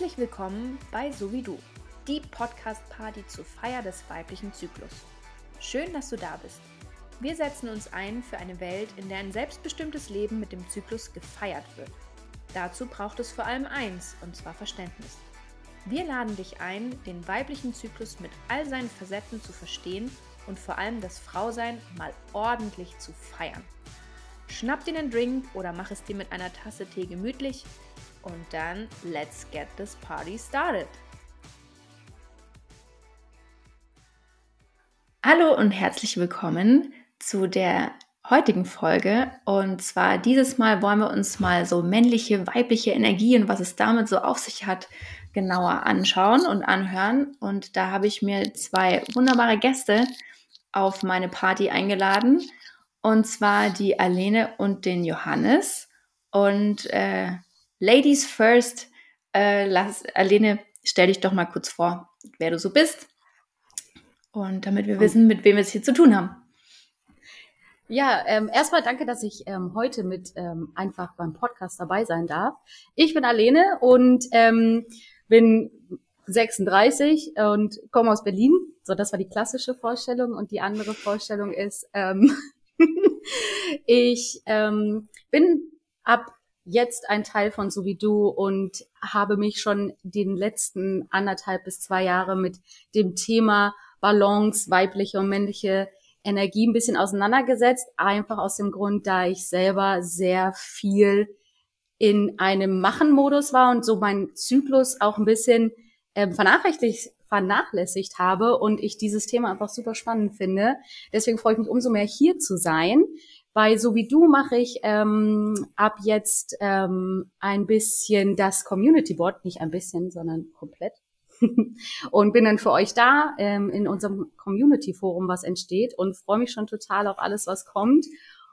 Herzlich willkommen bei So wie du, die Podcast-Party zur Feier des weiblichen Zyklus. Schön, dass du da bist. Wir setzen uns ein für eine Welt, in der ein selbstbestimmtes Leben mit dem Zyklus gefeiert wird. Dazu braucht es vor allem eins, und zwar Verständnis. Wir laden dich ein, den weiblichen Zyklus mit all seinen Facetten zu verstehen und vor allem das Frausein mal ordentlich zu feiern. Schnapp dir einen Drink oder mach es dir mit einer Tasse Tee gemütlich und dann let's get this party started. Hallo und herzlich willkommen zu der heutigen Folge. Und zwar dieses Mal wollen wir uns mal so männliche, weibliche Energie und was es damit so auf sich hat, genauer anschauen und anhören. Und da habe ich mir zwei wunderbare Gäste auf meine Party eingeladen. Und zwar die Alene und den Johannes. Und äh, Ladies first, äh, lass, Alene, stell dich doch mal kurz vor, wer du so bist. Und damit wir wissen, mit wem wir es hier zu tun haben. Ja, ähm, erstmal danke, dass ich ähm, heute mit ähm, einfach beim Podcast dabei sein darf. Ich bin Alene und ähm, bin 36 und komme aus Berlin. So, das war die klassische Vorstellung. Und die andere Vorstellung ist, ähm, ich ähm, bin ab jetzt ein Teil von So wie du und habe mich schon den letzten anderthalb bis zwei Jahre mit dem Thema Balance, weibliche und männliche Energie ein bisschen auseinandergesetzt. Einfach aus dem Grund, da ich selber sehr viel in einem Machen-Modus war und so meinen Zyklus auch ein bisschen äh, vernachlässigt, vernachlässigt habe und ich dieses Thema einfach super spannend finde. Deswegen freue ich mich umso mehr hier zu sein. Bei So wie du mache ich ähm, ab jetzt ähm, ein bisschen das Community Board, nicht ein bisschen, sondern komplett. und bin dann für euch da ähm, in unserem Community Forum, was entsteht und freue mich schon total auf alles, was kommt.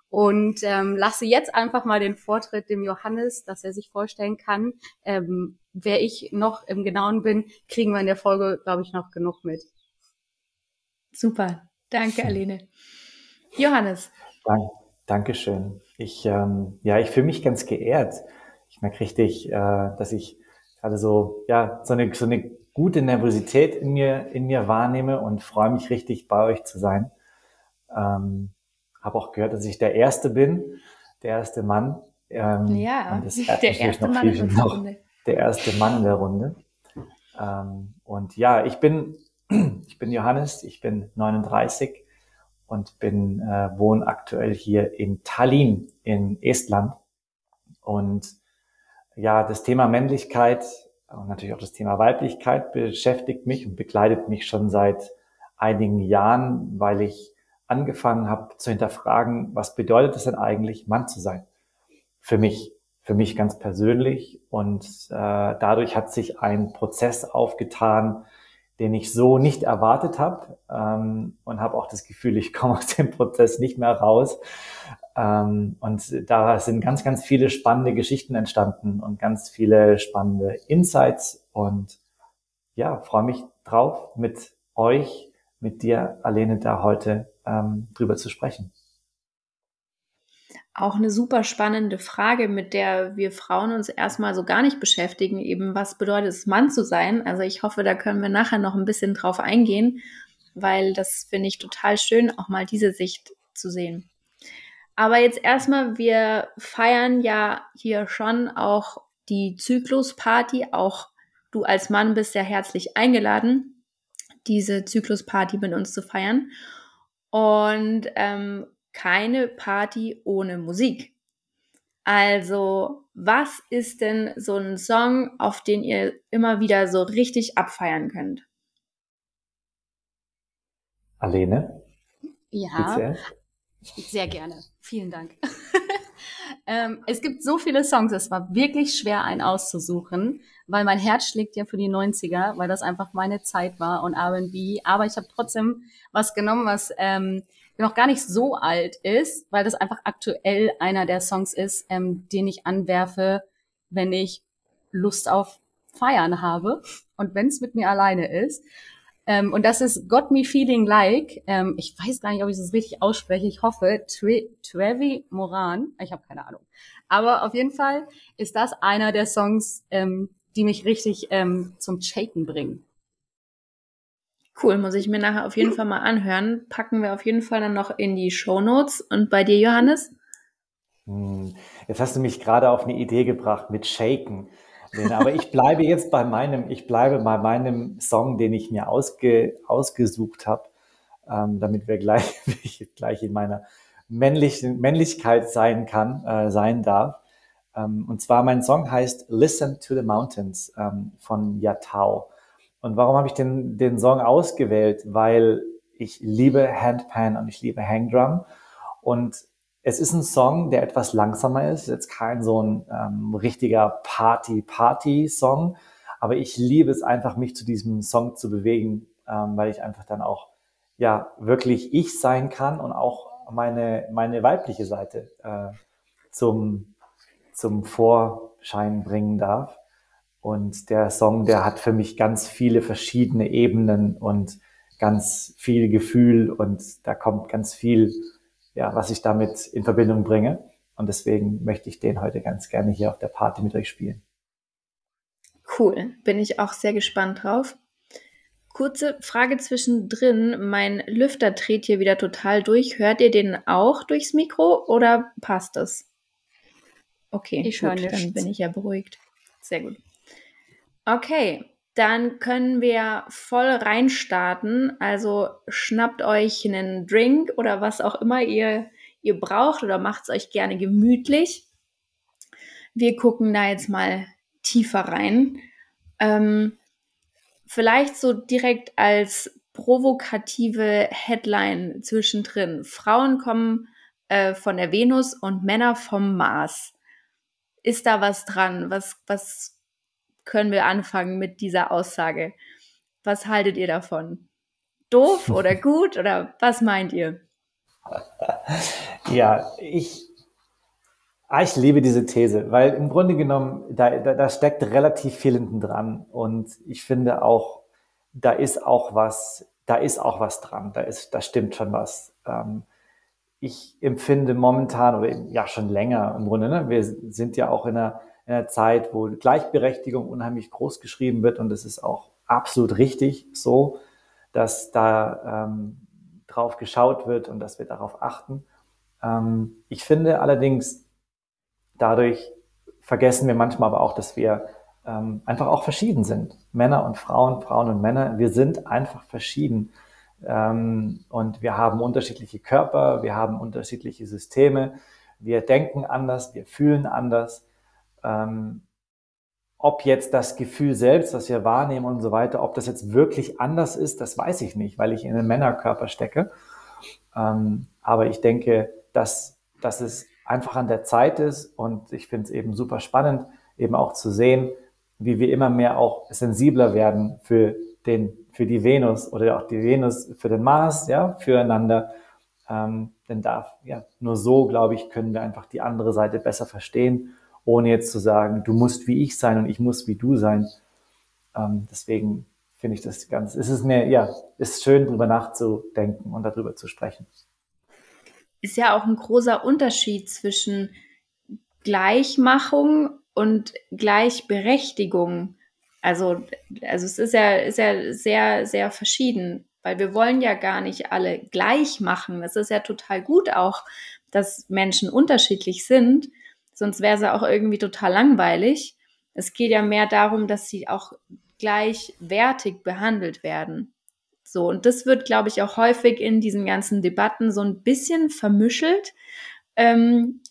Und ähm, lasse jetzt einfach mal den Vortritt dem Johannes, dass er sich vorstellen kann. Ähm, wer ich noch im Genauen bin, kriegen wir in der Folge, glaube ich, noch genug mit. Super, danke, Aline. Johannes. Danke. Dankeschön. Ich, ähm, ja, ich fühle mich ganz geehrt. Ich merke richtig, äh, dass ich gerade so, ja, so eine, so eine gute Nervosität in mir, in mir wahrnehme und freue mich richtig, bei euch zu sein. Ähm, habe auch gehört, dass ich der Erste bin, der erste Mann. Ähm, ja, und das der erste Mann in der Runde. Der erste Mann in der Runde. Ähm, und ja, ich bin, ich bin Johannes, ich bin 39 und bin äh, wohne aktuell hier in Tallinn in Estland. Und ja, das Thema Männlichkeit und natürlich auch das Thema Weiblichkeit beschäftigt mich und begleitet mich schon seit einigen Jahren, weil ich angefangen habe zu hinterfragen, was bedeutet es denn eigentlich, Mann zu sein? Für mich, für mich ganz persönlich. Und äh, dadurch hat sich ein Prozess aufgetan, den ich so nicht erwartet habe ähm, und habe auch das Gefühl, ich komme aus dem Prozess nicht mehr raus. Ähm, und da sind ganz, ganz viele spannende Geschichten entstanden und ganz viele spannende Insights und ja, freue mich drauf, mit euch, mit dir, Alene, da heute ähm, drüber zu sprechen auch eine super spannende Frage, mit der wir Frauen uns erstmal so gar nicht beschäftigen, eben was bedeutet es, Mann zu sein. Also ich hoffe, da können wir nachher noch ein bisschen drauf eingehen, weil das finde ich total schön, auch mal diese Sicht zu sehen. Aber jetzt erstmal, wir feiern ja hier schon auch die Zyklusparty. Auch du als Mann bist ja herzlich eingeladen, diese Zyklusparty mit uns zu feiern. Und ähm, keine Party ohne Musik. Also, was ist denn so ein Song, auf den ihr immer wieder so richtig abfeiern könnt? Alene? Ja, sehr gerne. Vielen Dank. ähm, es gibt so viele Songs, es war wirklich schwer, einen auszusuchen, weil mein Herz schlägt ja für die 90er, weil das einfach meine Zeit war und R&B. Aber ich habe trotzdem was genommen, was ähm, noch gar nicht so alt ist, weil das einfach aktuell einer der Songs ist, ähm, den ich anwerfe, wenn ich Lust auf Feiern habe und wenn es mit mir alleine ist. Ähm, und das ist Got Me Feeling Like. Ähm, ich weiß gar nicht, ob ich das richtig ausspreche. Ich hoffe, Tre Trevi Moran. Ich habe keine Ahnung. Aber auf jeden Fall ist das einer der Songs, ähm, die mich richtig ähm, zum Shaken bringen. Cool, muss ich mir nachher auf jeden Fall mal anhören. Packen wir auf jeden Fall dann noch in die Show Notes. Und bei dir, Johannes? Hm, jetzt hast du mich gerade auf eine Idee gebracht mit Shaken. Aber ich bleibe jetzt bei meinem, ich bleibe bei meinem Song, den ich mir ausge, ausgesucht habe, ähm, damit wir gleich, gleich in meiner männlichen Männlichkeit sein kann, äh, sein darf. Ähm, und zwar mein Song heißt Listen to the Mountains ähm, von Yatao. Und warum habe ich den, den Song ausgewählt? Weil ich liebe Handpan und ich liebe Hangdrum. Und es ist ein Song, der etwas langsamer ist, jetzt kein so ein ähm, richtiger Party-Party-Song, aber ich liebe es einfach, mich zu diesem Song zu bewegen, ähm, weil ich einfach dann auch ja wirklich ich sein kann und auch meine meine weibliche Seite äh, zum zum Vorschein bringen darf. Und der Song, der hat für mich ganz viele verschiedene Ebenen und ganz viel Gefühl und da kommt ganz viel ja, was ich damit in Verbindung bringe. Und deswegen möchte ich den heute ganz gerne hier auf der Party mit euch spielen. Cool, bin ich auch sehr gespannt drauf. Kurze Frage zwischendrin. Mein Lüfter dreht hier wieder total durch. Hört ihr den auch durchs Mikro oder passt es? Okay, ich gut, dann bin ich ja beruhigt. Sehr gut. Okay, dann können wir voll reinstarten. Also schnappt euch einen Drink oder was auch immer ihr, ihr braucht oder macht es euch gerne gemütlich. Wir gucken da jetzt mal tiefer rein. Ähm, vielleicht so direkt als provokative Headline zwischendrin. Frauen kommen äh, von der Venus und Männer vom Mars. Ist da was dran? Was, was können wir anfangen mit dieser Aussage. Was haltet ihr davon? Doof oder gut oder was meint ihr? Ja, ich, ah, ich liebe diese These, weil im Grunde genommen, da, da, da steckt relativ viel hinten dran. Und ich finde auch, da ist auch was, da ist auch was dran. Da ist, da stimmt schon was. Ähm, ich empfinde momentan oder ja schon länger im Grunde, ne? wir sind ja auch in einer in einer Zeit, wo Gleichberechtigung unheimlich groß geschrieben wird und es ist auch absolut richtig so, dass da ähm, drauf geschaut wird und dass wir darauf achten. Ähm, ich finde allerdings, dadurch vergessen wir manchmal aber auch, dass wir ähm, einfach auch verschieden sind. Männer und Frauen, Frauen und Männer, wir sind einfach verschieden. Ähm, und wir haben unterschiedliche Körper, wir haben unterschiedliche Systeme, wir denken anders, wir fühlen anders. Ähm, ob jetzt das Gefühl selbst, was wir wahrnehmen und so weiter, ob das jetzt wirklich anders ist, das weiß ich nicht, weil ich in einem Männerkörper stecke. Ähm, aber ich denke, dass, dass es einfach an der Zeit ist und ich finde es eben super spannend, eben auch zu sehen, wie wir immer mehr auch sensibler werden für den, für die Venus oder auch die Venus für den Mars, ja, füreinander. Ähm, denn da, ja, nur so, glaube ich, können wir einfach die andere Seite besser verstehen ohne jetzt zu sagen, du musst wie ich sein und ich muss wie du sein. Ähm, deswegen finde ich das ganz, es ist mir, ja, ist schön, drüber nachzudenken und darüber zu sprechen. Ist ja auch ein großer Unterschied zwischen Gleichmachung und Gleichberechtigung. Also, also es ist ja, ist ja sehr, sehr verschieden, weil wir wollen ja gar nicht alle gleich machen. Es ist ja total gut auch, dass Menschen unterschiedlich sind sonst wäre sie auch irgendwie total langweilig. Es geht ja mehr darum, dass sie auch gleichwertig behandelt werden. So, und das wird, glaube ich, auch häufig in diesen ganzen Debatten so ein bisschen vermischelt, ähm,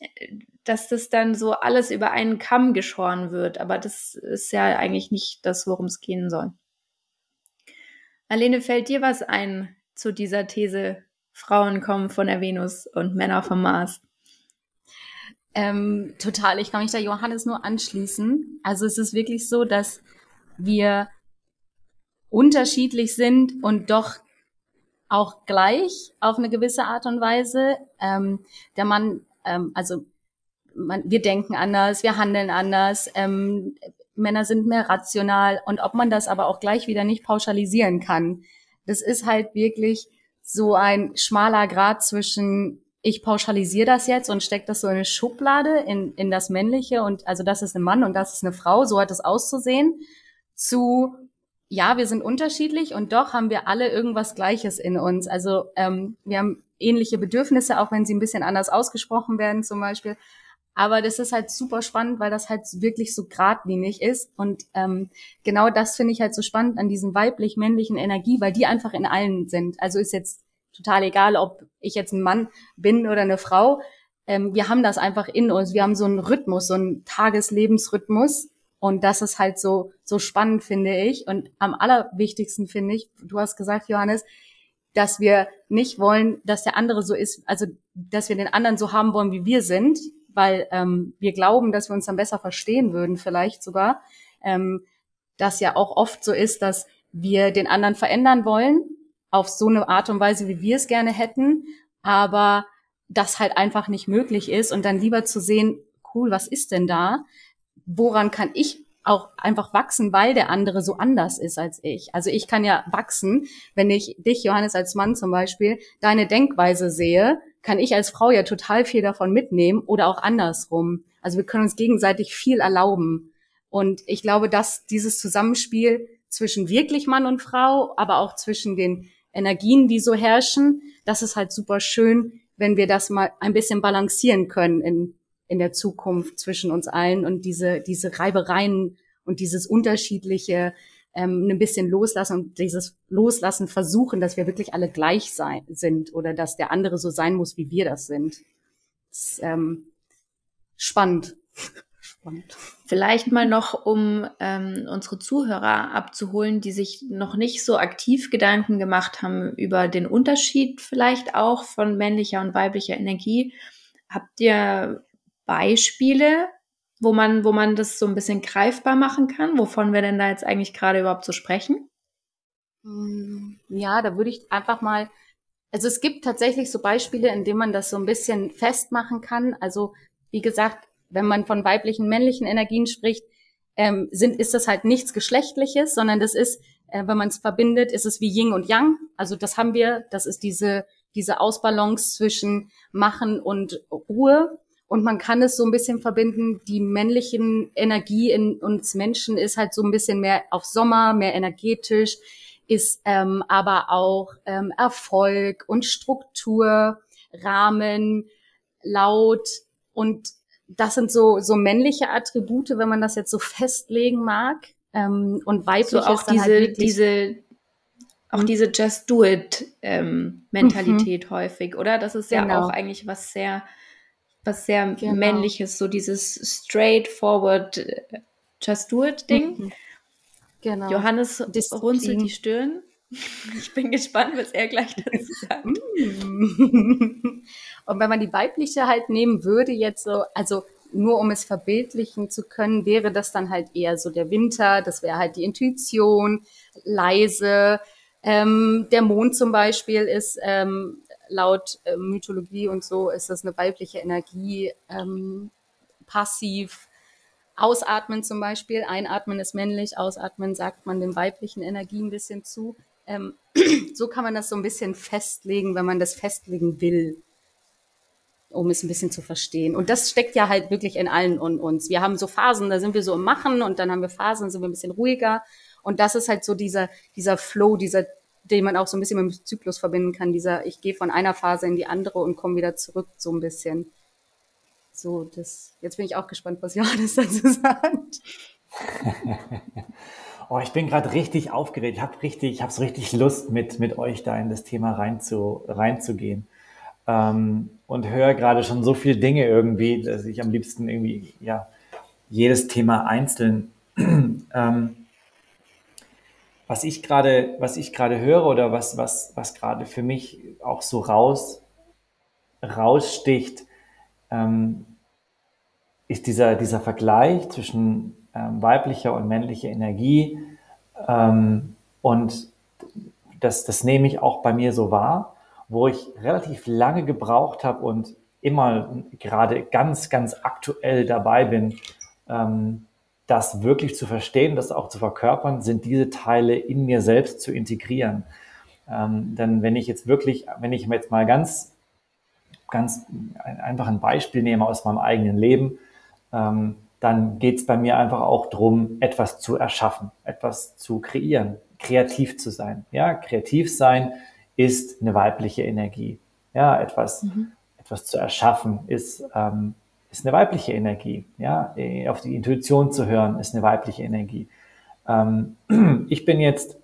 dass das dann so alles über einen Kamm geschoren wird. Aber das ist ja eigentlich nicht das, worum es gehen soll. Alene, fällt dir was ein zu dieser These, Frauen kommen von der Venus und Männer vom Mars? Ähm, total, ich kann mich da Johannes nur anschließen. Also es ist wirklich so, dass wir unterschiedlich sind und doch auch gleich auf eine gewisse Art und Weise. Ähm, der Mann, ähm, also man, wir denken anders, wir handeln anders, ähm, Männer sind mehr rational und ob man das aber auch gleich wieder nicht pauschalisieren kann. Das ist halt wirklich so ein schmaler Grad zwischen ich pauschalisiere das jetzt und stecke das so in eine Schublade, in, in das Männliche und also das ist ein Mann und das ist eine Frau, so hat es auszusehen, zu ja, wir sind unterschiedlich und doch haben wir alle irgendwas Gleiches in uns. Also ähm, wir haben ähnliche Bedürfnisse, auch wenn sie ein bisschen anders ausgesprochen werden zum Beispiel. Aber das ist halt super spannend, weil das halt wirklich so geradlinig ist. Und ähm, genau das finde ich halt so spannend an diesen weiblich-männlichen Energie, weil die einfach in allen sind. Also ist jetzt total egal, ob ich jetzt ein Mann bin oder eine Frau. Ähm, wir haben das einfach in uns. Wir haben so einen Rhythmus, so einen Tageslebensrhythmus. Und das ist halt so, so spannend, finde ich. Und am allerwichtigsten finde ich, du hast gesagt, Johannes, dass wir nicht wollen, dass der andere so ist, also dass wir den anderen so haben wollen, wie wir sind, weil ähm, wir glauben, dass wir uns dann besser verstehen würden, vielleicht sogar. Ähm, das ja auch oft so ist, dass wir den anderen verändern wollen, auf so eine Art und Weise, wie wir es gerne hätten, aber das halt einfach nicht möglich ist und dann lieber zu sehen, cool, was ist denn da? Woran kann ich auch einfach wachsen, weil der andere so anders ist als ich. Also ich kann ja wachsen, wenn ich dich, Johannes, als Mann zum Beispiel, deine Denkweise sehe, kann ich als Frau ja total viel davon mitnehmen oder auch andersrum. Also wir können uns gegenseitig viel erlauben. Und ich glaube, dass dieses Zusammenspiel zwischen wirklich Mann und Frau, aber auch zwischen den Energien, die so herrschen, das ist halt super schön, wenn wir das mal ein bisschen balancieren können in, in der Zukunft zwischen uns allen und diese, diese Reibereien und dieses unterschiedliche ähm, ein bisschen loslassen und dieses Loslassen versuchen, dass wir wirklich alle gleich sein, sind oder dass der andere so sein muss, wie wir das sind. Das ist, ähm, spannend. Spannend. Vielleicht mal noch, um ähm, unsere Zuhörer abzuholen, die sich noch nicht so aktiv Gedanken gemacht haben über den Unterschied vielleicht auch von männlicher und weiblicher Energie. Habt ihr Beispiele, wo man, wo man das so ein bisschen greifbar machen kann, wovon wir denn da jetzt eigentlich gerade überhaupt so sprechen? Hm, ja, da würde ich einfach mal, also es gibt tatsächlich so Beispiele, in denen man das so ein bisschen festmachen kann. Also wie gesagt, wenn man von weiblichen, männlichen Energien spricht, ähm, sind, ist das halt nichts Geschlechtliches, sondern das ist, äh, wenn man es verbindet, ist es wie Yin und Yang. Also das haben wir, das ist diese, diese Ausbalance zwischen Machen und Ruhe. Und man kann es so ein bisschen verbinden, die männlichen Energie in uns Menschen ist halt so ein bisschen mehr auf Sommer, mehr energetisch, ist ähm, aber auch ähm, Erfolg und Struktur, Rahmen, laut und das sind so, so männliche Attribute, wenn man das jetzt so festlegen mag. Ähm, und weiblich so auch diese, halt diese, auch hm? diese Just Do It ähm, Mentalität mhm. häufig, oder? Das ist genau. ja auch eigentlich was sehr, was sehr genau. männliches, so dieses straightforward äh, Just Do It Ding. Mhm. Genau. Johannes Disziplin. runzelt die Stirn. Ich bin gespannt, was er gleich dazu sagt. Mm. Und wenn man die weibliche halt nehmen würde, jetzt so, also nur um es verbildlichen zu können, wäre das dann halt eher so der Winter, das wäre halt die Intuition, leise. Ähm, der Mond zum Beispiel ist ähm, laut äh, Mythologie und so, ist das eine weibliche Energie, ähm, passiv. Ausatmen zum Beispiel, einatmen ist männlich, ausatmen sagt man den weiblichen Energien ein bisschen zu. Ähm, so kann man das so ein bisschen festlegen, wenn man das festlegen will um es ein bisschen zu verstehen. Und das steckt ja halt wirklich in allen und uns. Wir haben so Phasen, da sind wir so im Machen und dann haben wir Phasen, da sind wir ein bisschen ruhiger. Und das ist halt so dieser, dieser Flow, dieser, den man auch so ein bisschen mit dem Zyklus verbinden kann. Dieser, ich gehe von einer Phase in die andere und komme wieder zurück, so ein bisschen. So, das, jetzt bin ich auch gespannt, was Johannes dazu sagt. oh, ich bin gerade richtig aufgeregt. Ich habe richtig, ich habe so richtig Lust, mit, mit euch da in das Thema rein zu, reinzugehen ähm, und höre gerade schon so viele Dinge irgendwie, dass ich am liebsten irgendwie ja jedes Thema einzeln ähm, was ich gerade, was ich gerade höre oder was, was, was gerade für mich auch so raus, raussticht, ähm, ist dieser, dieser Vergleich zwischen ähm, weiblicher und männlicher Energie. Ähm, und das, das nehme ich auch bei mir so wahr wo ich relativ lange gebraucht habe und immer gerade ganz, ganz aktuell dabei bin, ähm, das wirklich zu verstehen, das auch zu verkörpern, sind diese Teile in mir selbst zu integrieren. Ähm, denn wenn ich jetzt wirklich, wenn ich jetzt mal ganz ganz einfach ein Beispiel nehme aus meinem eigenen Leben, ähm, dann geht es bei mir einfach auch darum, etwas zu erschaffen, etwas zu kreieren, kreativ zu sein. Ja, kreativ sein ist eine weibliche Energie. Ja, etwas, mhm. etwas zu erschaffen ist, ähm, ist eine weibliche Energie. Ja, äh, auf die Intuition zu hören ist eine weibliche Energie. Ähm, ich bin jetzt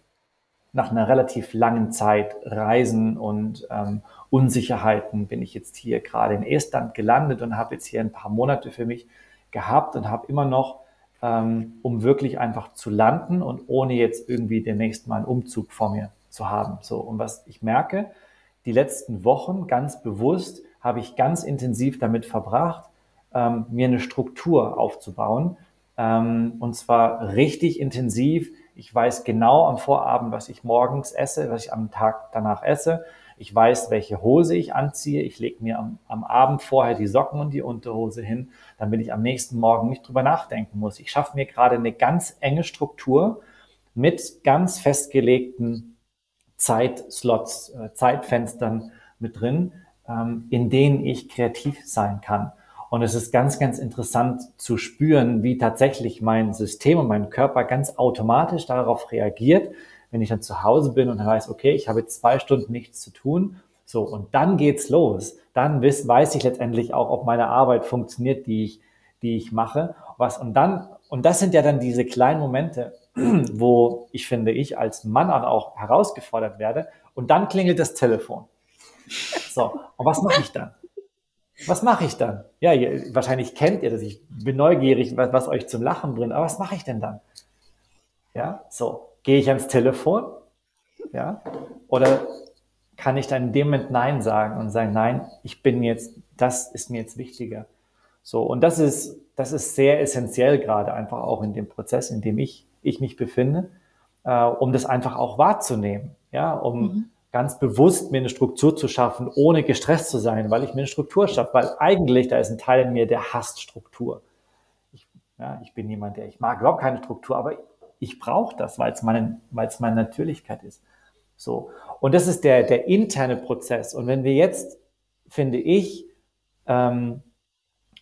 nach einer relativ langen Zeit Reisen und ähm, Unsicherheiten bin ich jetzt hier gerade in Estland gelandet und habe jetzt hier ein paar Monate für mich gehabt und habe immer noch, ähm, um wirklich einfach zu landen und ohne jetzt irgendwie demnächst mal einen Umzug vor mir zu haben. So, und was ich merke, die letzten Wochen ganz bewusst habe ich ganz intensiv damit verbracht, ähm, mir eine Struktur aufzubauen. Ähm, und zwar richtig intensiv. Ich weiß genau am Vorabend, was ich morgens esse, was ich am Tag danach esse. Ich weiß, welche Hose ich anziehe. Ich lege mir am, am Abend vorher die Socken und die Unterhose hin, damit ich am nächsten Morgen nicht drüber nachdenken muss. Ich schaffe mir gerade eine ganz enge Struktur mit ganz festgelegten Zeitslots, äh, Zeitfenstern mit drin, ähm, in denen ich kreativ sein kann. Und es ist ganz, ganz interessant zu spüren, wie tatsächlich mein System und mein Körper ganz automatisch darauf reagiert, wenn ich dann zu Hause bin und weiß, okay, ich habe jetzt zwei Stunden nichts zu tun. So, und dann geht's los. Dann weiß, weiß ich letztendlich auch, ob meine Arbeit funktioniert, die ich, die ich mache. Was, und dann, und das sind ja dann diese kleinen Momente, wo ich finde, ich als Mann auch herausgefordert werde. Und dann klingelt das Telefon. So, und was mache ich dann? Was mache ich dann? Ja, ihr, wahrscheinlich kennt ihr das. Ich bin neugierig, was, was euch zum Lachen bringt. Aber was mache ich denn dann? Ja, so. Gehe ich ans Telefon? Ja? Oder kann ich dann in dem Moment Nein sagen und sagen, nein, ich bin jetzt, das ist mir jetzt wichtiger. So. Und das ist, das ist sehr essentiell gerade einfach auch in dem Prozess, in dem ich, ich mich befinde, äh, um das einfach auch wahrzunehmen. Ja, um mhm. ganz bewusst mir eine Struktur zu schaffen, ohne gestresst zu sein, weil ich mir eine Struktur schaffe, weil eigentlich da ist ein Teil in mir, der hasst Struktur. Ich, ja, ich bin jemand, der, ich mag überhaupt keine Struktur, aber ich brauche das, weil es meine, weil es meine Natürlichkeit ist. So. Und das ist der, der interne Prozess. Und wenn wir jetzt, finde ich, ähm,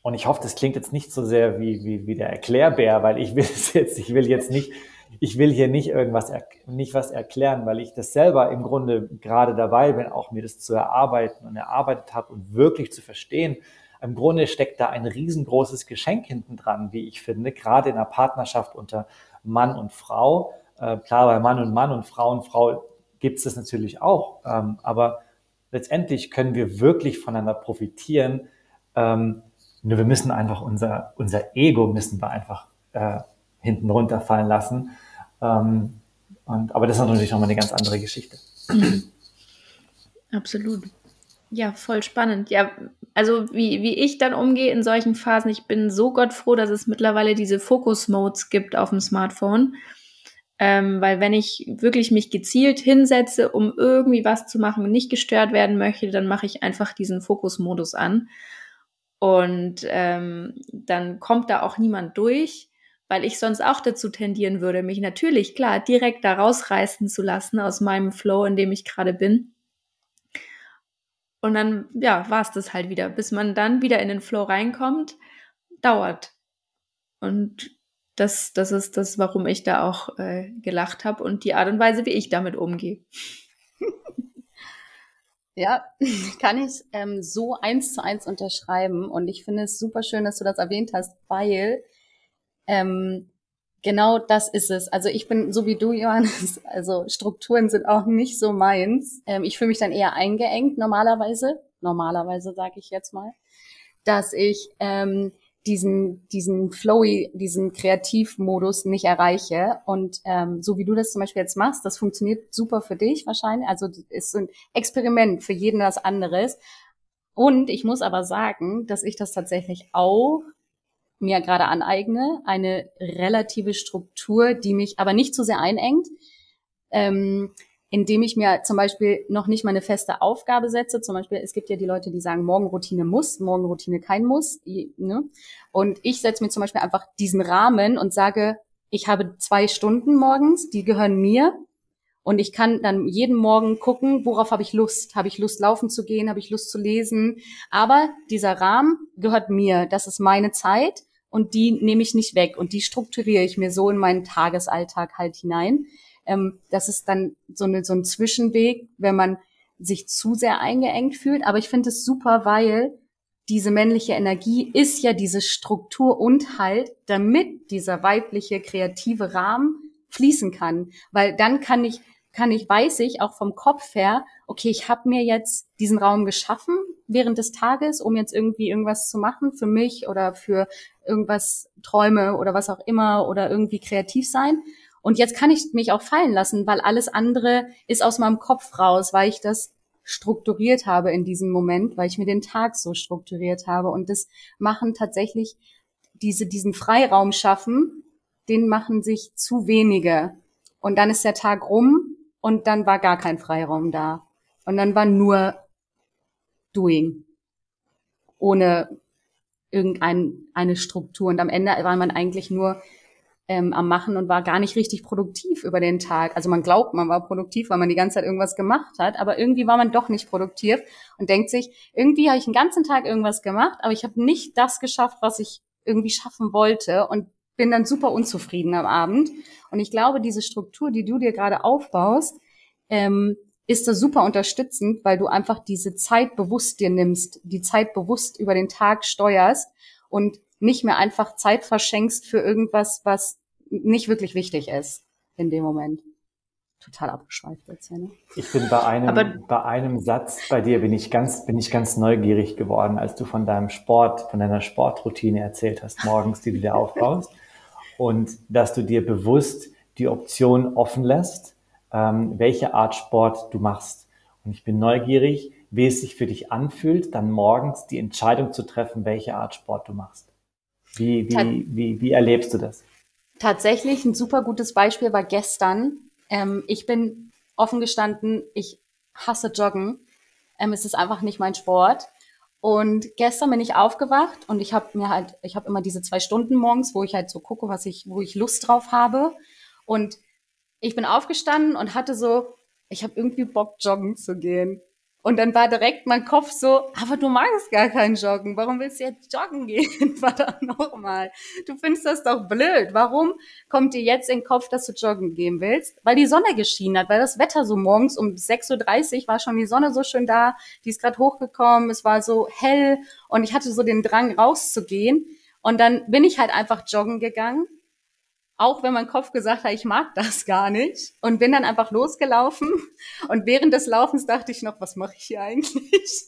und ich hoffe, das klingt jetzt nicht so sehr wie, wie, wie der Erklärbär, weil ich will es jetzt, ich will jetzt nicht, ich will hier nicht irgendwas, nicht was erklären, weil ich das selber im Grunde gerade dabei bin, auch mir das zu erarbeiten und erarbeitet habe und wirklich zu verstehen. Im Grunde steckt da ein riesengroßes Geschenk hinten dran, wie ich finde, gerade in einer Partnerschaft unter Mann und Frau. Äh, klar, bei Mann und Mann und Frau und Frau gibt es das natürlich auch. Ähm, aber letztendlich können wir wirklich voneinander profitieren. Ähm, nur wir müssen einfach unser, unser Ego müssen wir einfach äh, hinten runterfallen lassen. Ähm, und, aber das ist natürlich nochmal eine ganz andere Geschichte. Absolut. Ja, voll spannend. Ja, also wie, wie ich dann umgehe in solchen Phasen, ich bin so gottfroh, dass es mittlerweile diese Focus-Modes gibt auf dem Smartphone. Ähm, weil wenn ich wirklich mich gezielt hinsetze, um irgendwie was zu machen und nicht gestört werden möchte, dann mache ich einfach diesen Fokus-Modus an. Und ähm, dann kommt da auch niemand durch, weil ich sonst auch dazu tendieren würde, mich natürlich, klar, direkt da rausreißen zu lassen aus meinem Flow, in dem ich gerade bin. Und dann, ja, war es das halt wieder. Bis man dann wieder in den Flow reinkommt, dauert. Und das, das ist das, warum ich da auch äh, gelacht habe und die Art und Weise, wie ich damit umgehe. Ja, kann ich ähm, so eins zu eins unterschreiben. Und ich finde es super schön, dass du das erwähnt hast, weil ähm, Genau das ist es. Also ich bin so wie du, Johannes. Also Strukturen sind auch nicht so meins. Ähm, ich fühle mich dann eher eingeengt normalerweise. Normalerweise sage ich jetzt mal, dass ich ähm, diesen diesen flowy, diesen Kreativmodus nicht erreiche. Und ähm, so wie du das zum Beispiel jetzt machst, das funktioniert super für dich wahrscheinlich. Also ist ein Experiment für jeden was anderes. Und ich muss aber sagen, dass ich das tatsächlich auch mir gerade aneigne, eine relative Struktur, die mich aber nicht zu sehr einengt, ähm, indem ich mir zum Beispiel noch nicht mal eine feste Aufgabe setze. Zum Beispiel, es gibt ja die Leute, die sagen, Morgenroutine muss, Morgenroutine kein Muss. Ne? Und ich setze mir zum Beispiel einfach diesen Rahmen und sage, ich habe zwei Stunden morgens, die gehören mir Und ich kann dann jeden Morgen gucken, worauf habe ich Lust? Habe ich Lust, laufen zu gehen? Habe ich Lust zu lesen? Aber dieser Rahmen gehört mir. Das ist meine Zeit und die nehme ich nicht weg und die strukturiere ich mir so in meinen Tagesalltag halt hinein. Ähm, das ist dann so, eine, so ein Zwischenweg, wenn man sich zu sehr eingeengt fühlt. Aber ich finde es super, weil diese männliche Energie ist ja diese Struktur und halt, damit dieser weibliche kreative Rahmen fließen kann. Weil dann kann ich, kann ich, weiß ich auch vom Kopf her, okay, ich habe mir jetzt diesen Raum geschaffen während des Tages, um jetzt irgendwie irgendwas zu machen für mich oder für irgendwas Träume oder was auch immer oder irgendwie kreativ sein. Und jetzt kann ich mich auch fallen lassen, weil alles andere ist aus meinem Kopf raus, weil ich das strukturiert habe in diesem Moment, weil ich mir den Tag so strukturiert habe. Und das machen tatsächlich diese, diesen Freiraum schaffen, den machen sich zu wenige. Und dann ist der Tag rum und dann war gar kein Freiraum da. Und dann war nur Doing. Ohne irgendeine Struktur. Und am Ende war man eigentlich nur ähm, am Machen und war gar nicht richtig produktiv über den Tag. Also man glaubt, man war produktiv, weil man die ganze Zeit irgendwas gemacht hat, aber irgendwie war man doch nicht produktiv und denkt sich, irgendwie habe ich den ganzen Tag irgendwas gemacht, aber ich habe nicht das geschafft, was ich irgendwie schaffen wollte und bin dann super unzufrieden am Abend. Und ich glaube, diese Struktur, die du dir gerade aufbaust, ähm, ist da super unterstützend, weil du einfach diese Zeit bewusst dir nimmst, die Zeit bewusst über den Tag steuerst und nicht mehr einfach Zeit verschenkst für irgendwas, was nicht wirklich wichtig ist in dem Moment. Total abgeschweift jetzt, ja, ne? Ich bin bei einem, Aber bei einem Satz bei dir bin ich ganz, bin ich ganz neugierig geworden, als du von deinem Sport, von deiner Sportroutine erzählt hast, morgens, die du dir aufbaust. Und dass du dir bewusst die Option offen lässt, ähm, welche Art Sport du machst. Und ich bin neugierig, wie es sich für dich anfühlt, dann morgens die Entscheidung zu treffen, welche Art Sport du machst. Wie, wie, wie, wie erlebst du das? Tatsächlich ein super gutes Beispiel war gestern. Ähm, ich bin offen gestanden, ich hasse Joggen. Ähm, es ist einfach nicht mein Sport. Und gestern bin ich aufgewacht und ich habe mir halt, ich habe immer diese zwei Stunden morgens, wo ich halt so gucke, was ich, wo ich Lust drauf habe. Und ich bin aufgestanden und hatte so, ich habe irgendwie Bock, joggen zu gehen. Und dann war direkt mein Kopf so, aber du magst gar kein Joggen. Warum willst du jetzt joggen gehen? Verdammt nochmal. Du findest das doch blöd. Warum kommt dir jetzt in den Kopf, dass du joggen gehen willst? Weil die Sonne geschienen hat, weil das Wetter so morgens um 6.30 Uhr war schon die Sonne so schön da. Die ist gerade hochgekommen. Es war so hell und ich hatte so den Drang rauszugehen. Und dann bin ich halt einfach joggen gegangen auch wenn mein Kopf gesagt hat, ich mag das gar nicht und bin dann einfach losgelaufen und während des Laufens dachte ich noch, was mache ich hier eigentlich?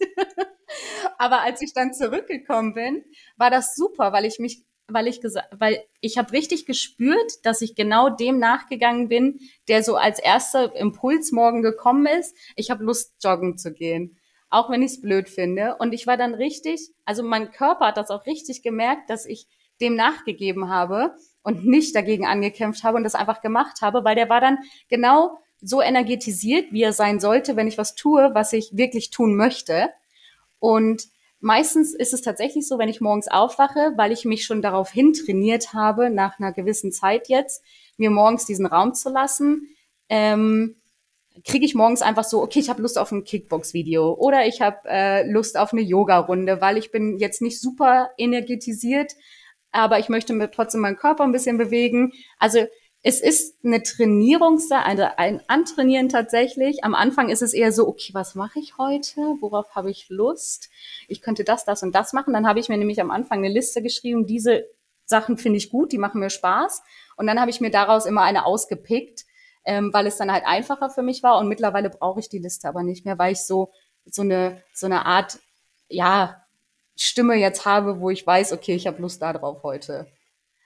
Aber als ich dann zurückgekommen bin, war das super, weil ich mich weil ich gesagt, weil ich habe richtig gespürt, dass ich genau dem nachgegangen bin, der so als erster Impuls morgen gekommen ist. Ich habe Lust, joggen zu gehen, auch wenn ich es blöd finde. Und ich war dann richtig, also mein Körper hat das auch richtig gemerkt, dass ich dem nachgegeben habe und nicht dagegen angekämpft habe und das einfach gemacht habe, weil der war dann genau so energetisiert, wie er sein sollte, wenn ich was tue, was ich wirklich tun möchte. Und meistens ist es tatsächlich so, wenn ich morgens aufwache, weil ich mich schon darauf hin trainiert habe, nach einer gewissen Zeit jetzt, mir morgens diesen Raum zu lassen, ähm, kriege ich morgens einfach so, okay, ich habe Lust auf ein Kickbox-Video oder ich habe äh, Lust auf eine Yoga-Runde, weil ich bin jetzt nicht super energetisiert, aber ich möchte mir trotzdem meinen Körper ein bisschen bewegen. Also es ist eine Trainierungssache, also ein Antrainieren tatsächlich. Am Anfang ist es eher so, okay, was mache ich heute? Worauf habe ich Lust? Ich könnte das, das und das machen. Dann habe ich mir nämlich am Anfang eine Liste geschrieben, diese Sachen finde ich gut, die machen mir Spaß. Und dann habe ich mir daraus immer eine ausgepickt, ähm, weil es dann halt einfacher für mich war. Und mittlerweile brauche ich die Liste aber nicht mehr, weil ich so, so eine, so eine Art, ja, Stimme jetzt habe, wo ich weiß, okay, ich habe Lust darauf heute.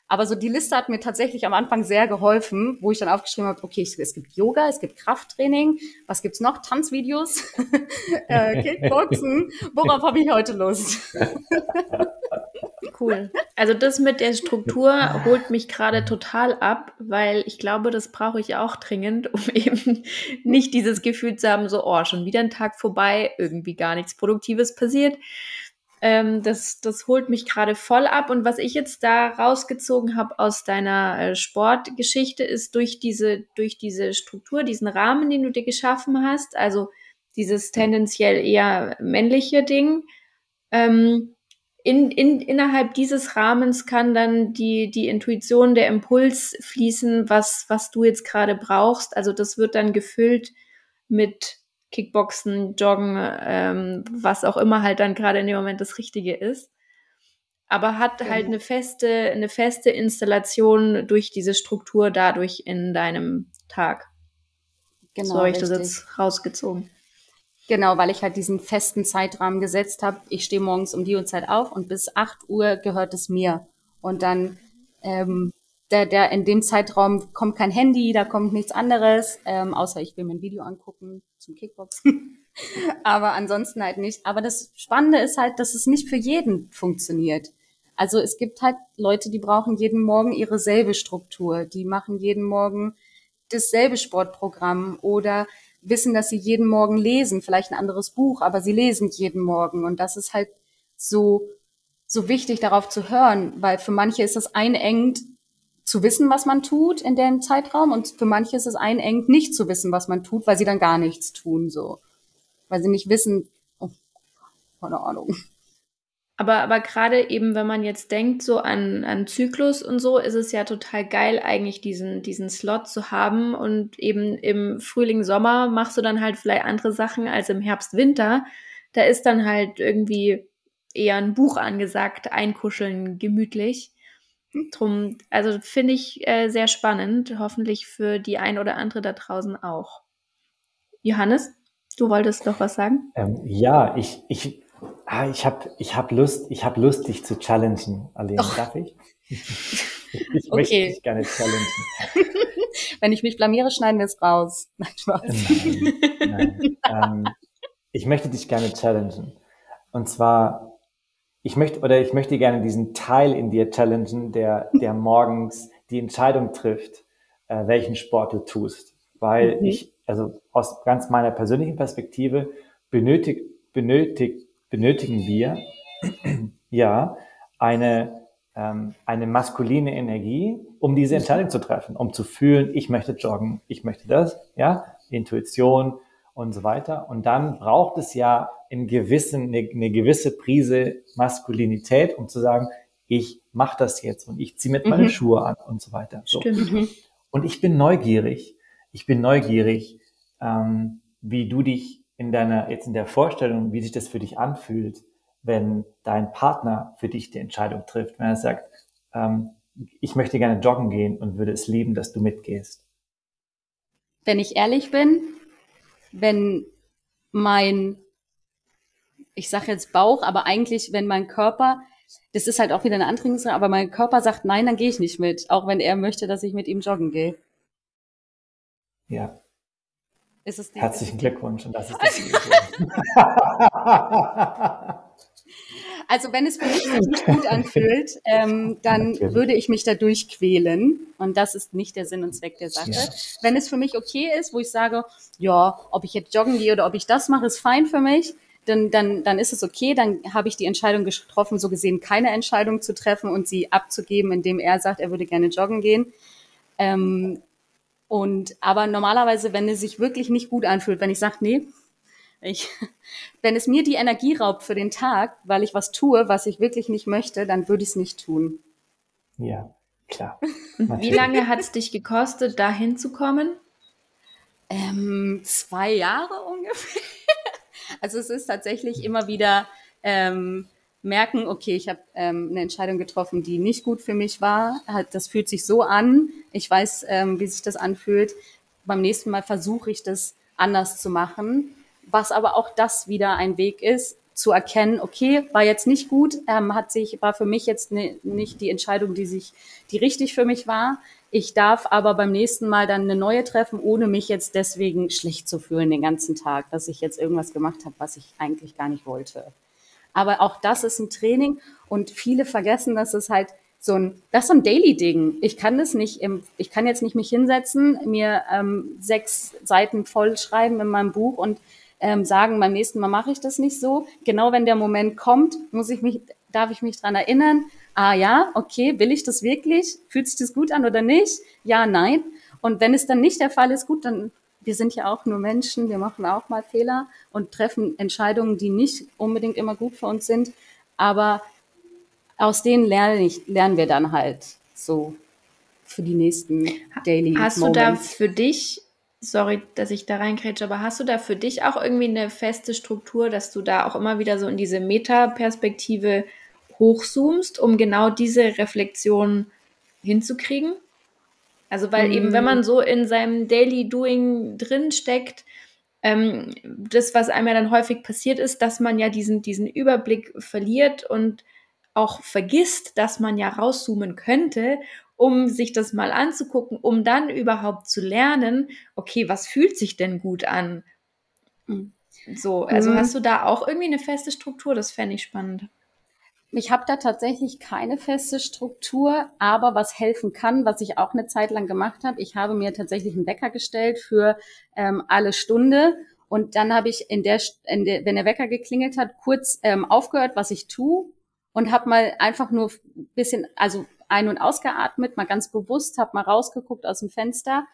Aber so die Liste hat mir tatsächlich am Anfang sehr geholfen, wo ich dann aufgeschrieben habe, okay, es gibt Yoga, es gibt Krafttraining, was gibt's noch? Tanzvideos, äh, Kickboxen. Worauf habe ich heute Lust? cool. Also das mit der Struktur holt mich gerade total ab, weil ich glaube, das brauche ich auch dringend, um eben nicht dieses Gefühl zu haben, so, oh, schon wieder ein Tag vorbei, irgendwie gar nichts Produktives passiert Ähm, das, das holt mich gerade voll ab. Und was ich jetzt da rausgezogen habe aus deiner äh, Sportgeschichte, ist durch diese, durch diese Struktur, diesen Rahmen, den du dir geschaffen hast, also dieses tendenziell eher männliche Ding, ähm, in, in, innerhalb dieses Rahmens kann dann die, die Intuition, der Impuls fließen, was, was du jetzt gerade brauchst. Also das wird dann gefüllt mit Kickboxen, Joggen, ähm, was auch immer halt dann gerade in dem Moment das Richtige ist. Aber hat genau. halt eine feste, eine feste Installation durch diese Struktur dadurch in deinem Tag. Genau. So habe ich das jetzt rausgezogen. Genau, weil ich halt diesen festen Zeitrahmen gesetzt habe. Ich stehe morgens um die Uhrzeit auf und bis 8 Uhr gehört es mir. Und dann, ähm, der, der, in dem Zeitraum kommt kein Handy, da kommt nichts anderes, ähm, außer ich will mir ein Video angucken zum Kickboxen. Aber ansonsten halt nicht. Aber das Spannende ist halt, dass es nicht für jeden funktioniert. Also es gibt halt Leute, die brauchen jeden Morgen ihre selbe Struktur. Die machen jeden Morgen dasselbe Sportprogramm oder wissen, dass sie jeden Morgen lesen, vielleicht ein anderes Buch, aber sie lesen jeden Morgen. Und das ist halt so, so wichtig, darauf zu hören, weil für manche ist es einengend, zu wissen, was man tut in dem Zeitraum und für manche ist es einengend, nicht zu wissen, was man tut, weil sie dann gar nichts tun, so. Weil sie nicht wissen, oh, keine Ahnung. Aber, aber gerade eben, wenn man jetzt denkt, so an, an Zyklus und so, ist es ja total geil, eigentlich diesen, diesen Slot zu haben. Und eben im Frühling, Sommer machst du dann halt vielleicht andere Sachen als im Herbst, Winter. Da ist dann halt irgendwie eher ein Buch angesagt, einkuscheln, gemütlich. Drum, also finde ich äh, sehr spannend. Hoffentlich für die ein oder andere da draußen auch. Johannes, du wolltest doch was sagen? Ähm, ja, ich, ich Ah, ich habe ich hab Lust, ich habe Lust, dich zu challengen, Aline. Oh. Darf ich? Ich okay. möchte dich gerne challengen. Wenn ich mich blamiere, schneiden wir es raus. Nein. Nein, nein. ähm, ich möchte dich gerne challengen. Und zwar, ich möchte, oder ich möchte gerne diesen Teil in dir challengen, der, der morgens die Entscheidung trifft, äh, welchen Sport du tust. Weil mhm. ich, also aus ganz meiner persönlichen Perspektive, benötigt, benötigt benötigen wir ja eine, ähm, eine maskuline Energie, um diese Entscheidung zu treffen, um zu fühlen, ich möchte joggen, ich möchte das, ja, Intuition und so weiter. Und dann braucht es ja in gewissen, eine, eine gewisse Prise Maskulinität, um zu sagen, ich mache das jetzt und ich ziehe mit mhm. meine Schuhe an und so weiter. So. Stimmt. Mhm. Und ich bin neugierig. Ich bin neugierig, ähm, wie du dich in deiner, jetzt in der Vorstellung, wie sich das für dich anfühlt, wenn dein Partner für dich die Entscheidung trifft, wenn er sagt, ähm, ich möchte gerne joggen gehen und würde es lieben, dass du mitgehst? Wenn ich ehrlich bin, wenn mein, ich sage jetzt Bauch, aber eigentlich, wenn mein Körper, das ist halt auch wieder eine Sache, aber mein Körper sagt nein, dann gehe ich nicht mit, auch wenn er möchte, dass ich mit ihm joggen gehe. Ja, Herzlichen Glückwunsch. Und das ist das also wenn es für mich nicht gut anfühlt, ähm, dann Natürlich. würde ich mich da durchquälen. Und das ist nicht der Sinn und Zweck der Sache. Ja. Wenn es für mich okay ist, wo ich sage, ja, ob ich jetzt joggen gehe oder ob ich das mache, ist fein für mich, dann, dann, dann ist es okay. Dann habe ich die Entscheidung getroffen, so gesehen keine Entscheidung zu treffen und sie abzugeben, indem er sagt, er würde gerne joggen gehen. Ähm, und aber normalerweise, wenn es sich wirklich nicht gut anfühlt, wenn ich sage, nee, ich, wenn es mir die Energie raubt für den Tag, weil ich was tue, was ich wirklich nicht möchte, dann würde ich es nicht tun. Ja, klar. Wie lange hat es dich gekostet, da hinzukommen? Ähm, zwei Jahre ungefähr. Also es ist tatsächlich immer wieder ähm, merken, okay, ich habe ähm, eine Entscheidung getroffen, die nicht gut für mich war. Das fühlt sich so an. Ich weiß, ähm, wie sich das anfühlt. Beim nächsten Mal versuche ich das anders zu machen. Was aber auch das wieder ein Weg ist, zu erkennen, okay, war jetzt nicht gut, ähm, hat sich, war für mich jetzt ne, nicht die Entscheidung, die sich, die richtig für mich war. Ich darf aber beim nächsten Mal dann eine neue treffen, ohne mich jetzt deswegen schlecht zu fühlen den ganzen Tag, dass ich jetzt irgendwas gemacht habe, was ich eigentlich gar nicht wollte. Aber auch das ist ein Training und viele vergessen, dass es halt so ein, das ist so ein Daily-Ding. Ich kann das nicht im, ich kann jetzt nicht mich hinsetzen, mir ähm, sechs Seiten voll schreiben in meinem Buch und ähm, sagen, beim nächsten Mal mache ich das nicht so. Genau wenn der Moment kommt, muss ich mich, darf ich mich dran erinnern, ah ja, okay, will ich das wirklich? Fühlt sich das gut an oder nicht? Ja, nein. Und wenn es dann nicht der Fall ist, gut, dann wir sind ja auch nur Menschen, wir machen auch mal Fehler und treffen Entscheidungen, die nicht unbedingt immer gut für uns sind. Aber aus denen lerne ich, lernen wir dann halt so für die nächsten Daily Hast Moments. du da für dich, sorry, dass ich da reinkrätsche, aber hast du da für dich auch irgendwie eine feste Struktur, dass du da auch immer wieder so in diese Metaperspektive hochzoomst, um genau diese Reflexion hinzukriegen? Also, weil mhm. eben, wenn man so in seinem Daily Doing drinsteckt, ähm, das, was einem ja dann häufig passiert ist, dass man ja diesen, diesen Überblick verliert und auch vergisst, dass man ja rauszoomen könnte, um sich das mal anzugucken, um dann überhaupt zu lernen, okay, was fühlt sich denn gut an? Mhm. So, also mhm. hast du da auch irgendwie eine feste Struktur? Das fände ich spannend. Ich habe da tatsächlich keine feste Struktur, aber was helfen kann, was ich auch eine Zeit lang gemacht habe, ich habe mir tatsächlich einen Wecker gestellt für ähm, alle Stunde und dann habe ich in der, in der, wenn der Wecker geklingelt hat, kurz ähm, aufgehört, was ich tue und habe mal einfach nur ein bisschen, also ein- und ausgeatmet, mal ganz bewusst, habe mal rausgeguckt aus dem Fenster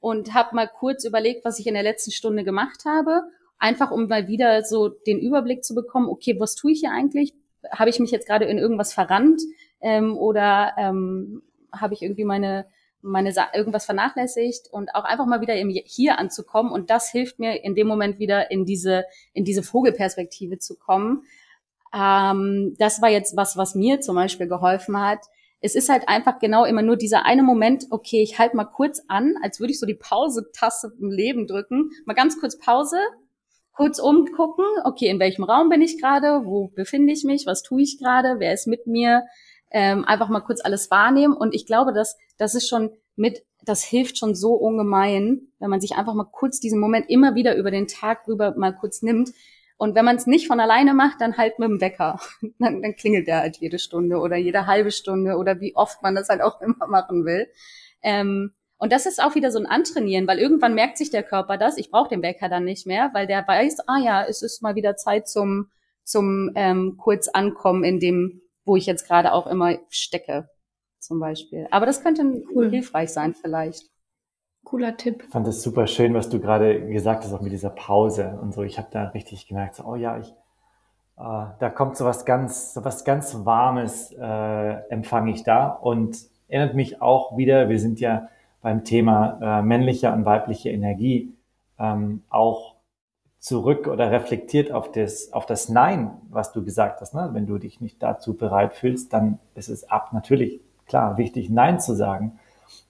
und habe mal kurz überlegt, was ich in der letzten Stunde gemacht habe, einfach um mal wieder so den Überblick zu bekommen, okay, was tue ich hier eigentlich? Habe ich mich jetzt gerade in irgendwas verrannt ähm, oder ähm, habe ich irgendwie meine meine Sa irgendwas vernachlässigt und auch einfach mal wieder im Hier anzukommen. Und das hilft mir in dem Moment wieder in diese in diese Vogelperspektive zu kommen. Ähm, das war jetzt was, was mir zum Beispiel geholfen hat, es ist halt einfach genau immer nur dieser eine Moment, okay, ich halte mal kurz an, als würde ich so die Pause-Taste im Leben drücken, mal ganz kurz Pause, kurz umgucken, okay, in welchem Raum bin ich gerade, wo befinde ich mich, was tue ich gerade, wer ist mit mir, ähm, einfach mal kurz alles wahrnehmen und ich glaube, dass das ist schon mit, das hilft schon so ungemein, wenn man sich einfach mal kurz diesen Moment immer wieder über den Tag rüber mal kurz nimmt, und wenn man es nicht von alleine macht, dann halt mit dem Wecker. Dann, dann klingelt der halt jede Stunde oder jede halbe Stunde oder wie oft man das halt auch immer machen will. Ähm, und das ist auch wieder so ein Antrainieren, weil irgendwann merkt sich der Körper das. Ich brauche den Wecker dann nicht mehr, weil der weiß, ah ja, es ist mal wieder Zeit zum zum ähm, kurz ankommen in dem, wo ich jetzt gerade auch immer stecke, zum Beispiel. Aber das könnte cool. hilfreich sein vielleicht. Cooler Tipp. Ich fand es super schön, was du gerade gesagt hast, auch mit dieser Pause und so. Ich habe da richtig gemerkt, so, oh ja, ich, äh, da kommt so was ganz, so was ganz Warmes, äh, empfange ich da und erinnert mich auch wieder, wir sind ja beim Thema äh, männliche und weibliche Energie ähm, auch zurück oder reflektiert auf das, auf das Nein, was du gesagt hast. Ne? Wenn du dich nicht dazu bereit fühlst, dann ist es ab natürlich klar wichtig, Nein zu sagen.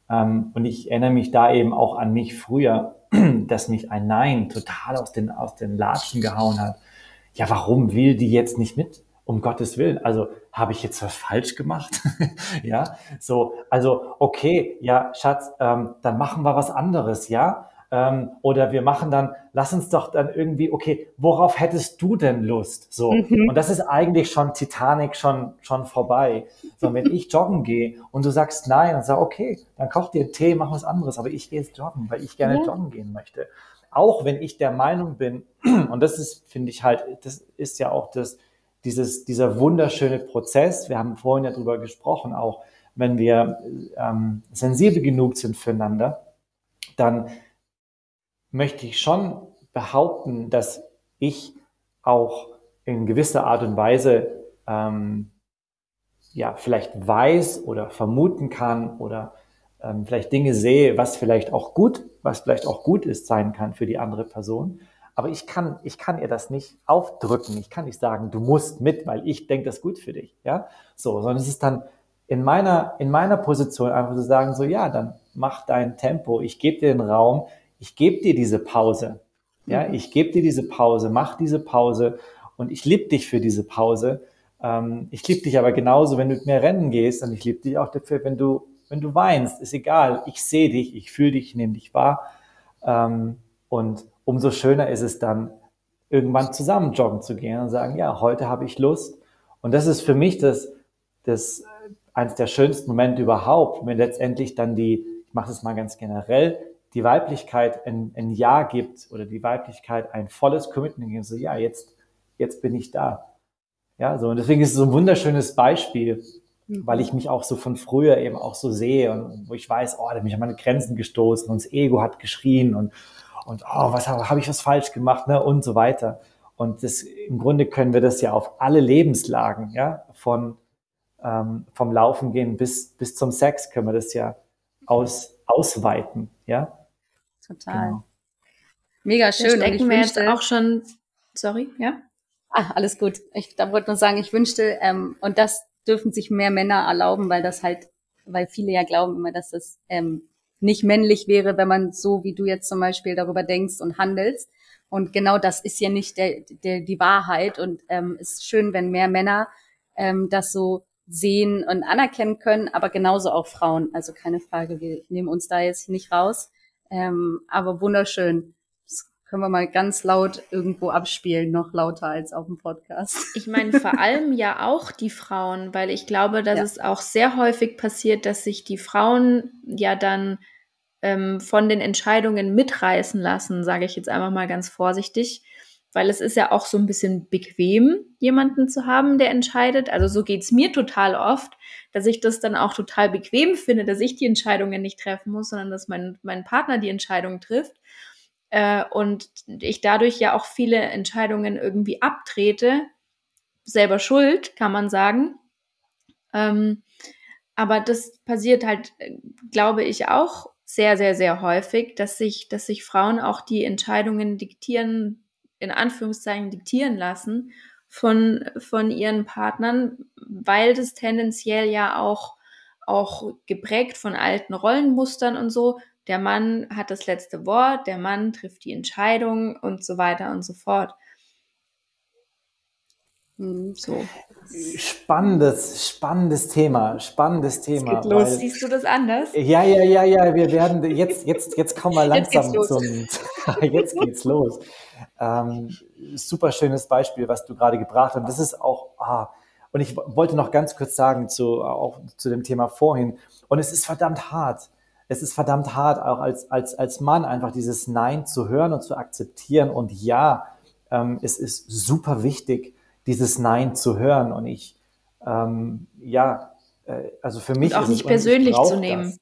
Ähm, und ich erinnere mich da eben auch an mich früher, dass mich ein Nein total aus den, aus den Latschen gehauen hat. Ja, warum will die jetzt nicht mit? Um Gottes Willen. Also habe ich jetzt was falsch gemacht? ja, so, also okay, ja, Schatz, ähm, dann machen wir was anderes, ja. Ähm, oder wir machen dann, lass uns doch dann irgendwie, okay, worauf hättest du denn Lust? So. Mhm. Und das ist eigentlich schon Titanic schon, schon vorbei. So, wenn ich joggen gehe und du sagst nein und sag, okay, dann koch dir Tee, mach was anderes, aber ich gehe jetzt joggen, weil ich gerne ja. joggen gehen möchte. Auch wenn ich der Meinung bin, und das ist, finde ich halt, das ist ja auch das, dieses, dieser wunderschöne Prozess. Wir haben vorhin ja drüber gesprochen, auch wenn wir ähm, sensibel genug sind füreinander, dann möchte ich schon behaupten, dass ich auch in gewisser Art und Weise ähm, ja vielleicht weiß oder vermuten kann oder ähm, vielleicht Dinge sehe, was vielleicht auch gut, was vielleicht auch gut ist sein kann für die andere Person. Aber ich kann, ich kann ihr das nicht aufdrücken. Ich kann nicht sagen, du musst mit, weil ich denke das ist gut für dich. Ja, so, sondern es ist dann in meiner, in meiner Position einfach zu sagen, so, ja, dann mach dein Tempo. Ich gebe dir den Raum ich gebe dir diese Pause. Ja, mhm. ich gebe dir diese Pause, mach diese Pause und ich liebe dich für diese Pause. Ähm, ich liebe dich aber genauso, wenn du mit mir rennen gehst und ich liebe dich auch dafür, wenn du, wenn du weinst. Ist egal. Ich sehe dich, ich fühle dich, ich nehme dich wahr. Ähm, und umso schöner ist es dann, irgendwann zusammen joggen zu gehen und sagen, ja, heute habe ich Lust. Und das ist für mich das, das eines der schönsten Momente überhaupt, wenn letztendlich dann die, ich mache das mal ganz generell, die Weiblichkeit ein, ein Ja gibt oder die Weiblichkeit ein volles Commitment gibt, so ja, jetzt, jetzt bin ich da. Ja, so und deswegen ist es so ein wunderschönes Beispiel, mhm. weil ich mich auch so von früher eben auch so sehe und wo ich weiß, oh, da bin ich an meine Grenzen gestoßen und das Ego hat geschrien und und oh, was habe hab ich was falsch gemacht, ne und so weiter. Und das, im Grunde können wir das ja auf alle Lebenslagen, ja, von ähm, vom Laufen gehen bis bis zum Sex können wir das ja aus, ausweiten, ja. Total. Genau. Mega schön. Stecken wir jetzt auch schon, sorry, ja? Ah, alles gut. Ich da wollte nur sagen, ich wünschte, ähm, und das dürfen sich mehr Männer erlauben, weil das halt, weil viele ja glauben immer, dass das ähm, nicht männlich wäre, wenn man so wie du jetzt zum Beispiel darüber denkst und handelst. Und genau das ist ja nicht der, der, die Wahrheit. Und ähm, ist schön, wenn mehr Männer ähm, das so sehen und anerkennen können, aber genauso auch Frauen. Also keine Frage, wir nehmen uns da jetzt nicht raus. Ähm, aber wunderschön. Können wir mal ganz laut irgendwo abspielen, noch lauter als auf dem Podcast. Ich meine vor allem ja auch die Frauen, weil ich glaube, dass ja. es auch sehr häufig passiert, dass sich die Frauen ja dann ähm, von den Entscheidungen mitreißen lassen, sage ich jetzt einfach mal ganz vorsichtig weil es ist ja auch so ein bisschen bequem, jemanden zu haben, der entscheidet. Also so geht's mir total oft, dass ich das dann auch total bequem finde, dass ich die Entscheidungen nicht treffen muss, sondern dass mein, mein Partner die Entscheidung trifft. Äh, und ich dadurch ja auch viele Entscheidungen irgendwie abtrete. Selber schuld, kann man sagen. Ähm, aber das passiert halt, glaube ich, auch sehr, sehr, sehr häufig, dass sich, dass sich Frauen auch die Entscheidungen diktieren in Anführungszeichen diktieren lassen von, von ihren Partnern, weil das tendenziell ja auch, auch geprägt von alten Rollenmustern und so. Der Mann hat das letzte Wort, der Mann trifft die Entscheidung und so weiter und so fort. Hm, so. Spannendes, spannendes Thema, spannendes Thema. Es geht los. Weil, Siehst du das anders? Ja, ja, ja, ja. Wir werden jetzt, jetzt, jetzt kommen wir langsam jetzt zum. jetzt geht's los. Ähm, super schönes Beispiel, was du gerade gebracht hast. Und das ist auch. Ah, und ich wollte noch ganz kurz sagen zu auch zu dem Thema vorhin. Und es ist verdammt hart. Es ist verdammt hart, auch als als als Mann einfach dieses Nein zu hören und zu akzeptieren. Und ja, ähm, es ist super wichtig dieses Nein zu hören. Und ich, ähm, ja, äh, also für mich. Und auch nicht persönlich zu nehmen. Das.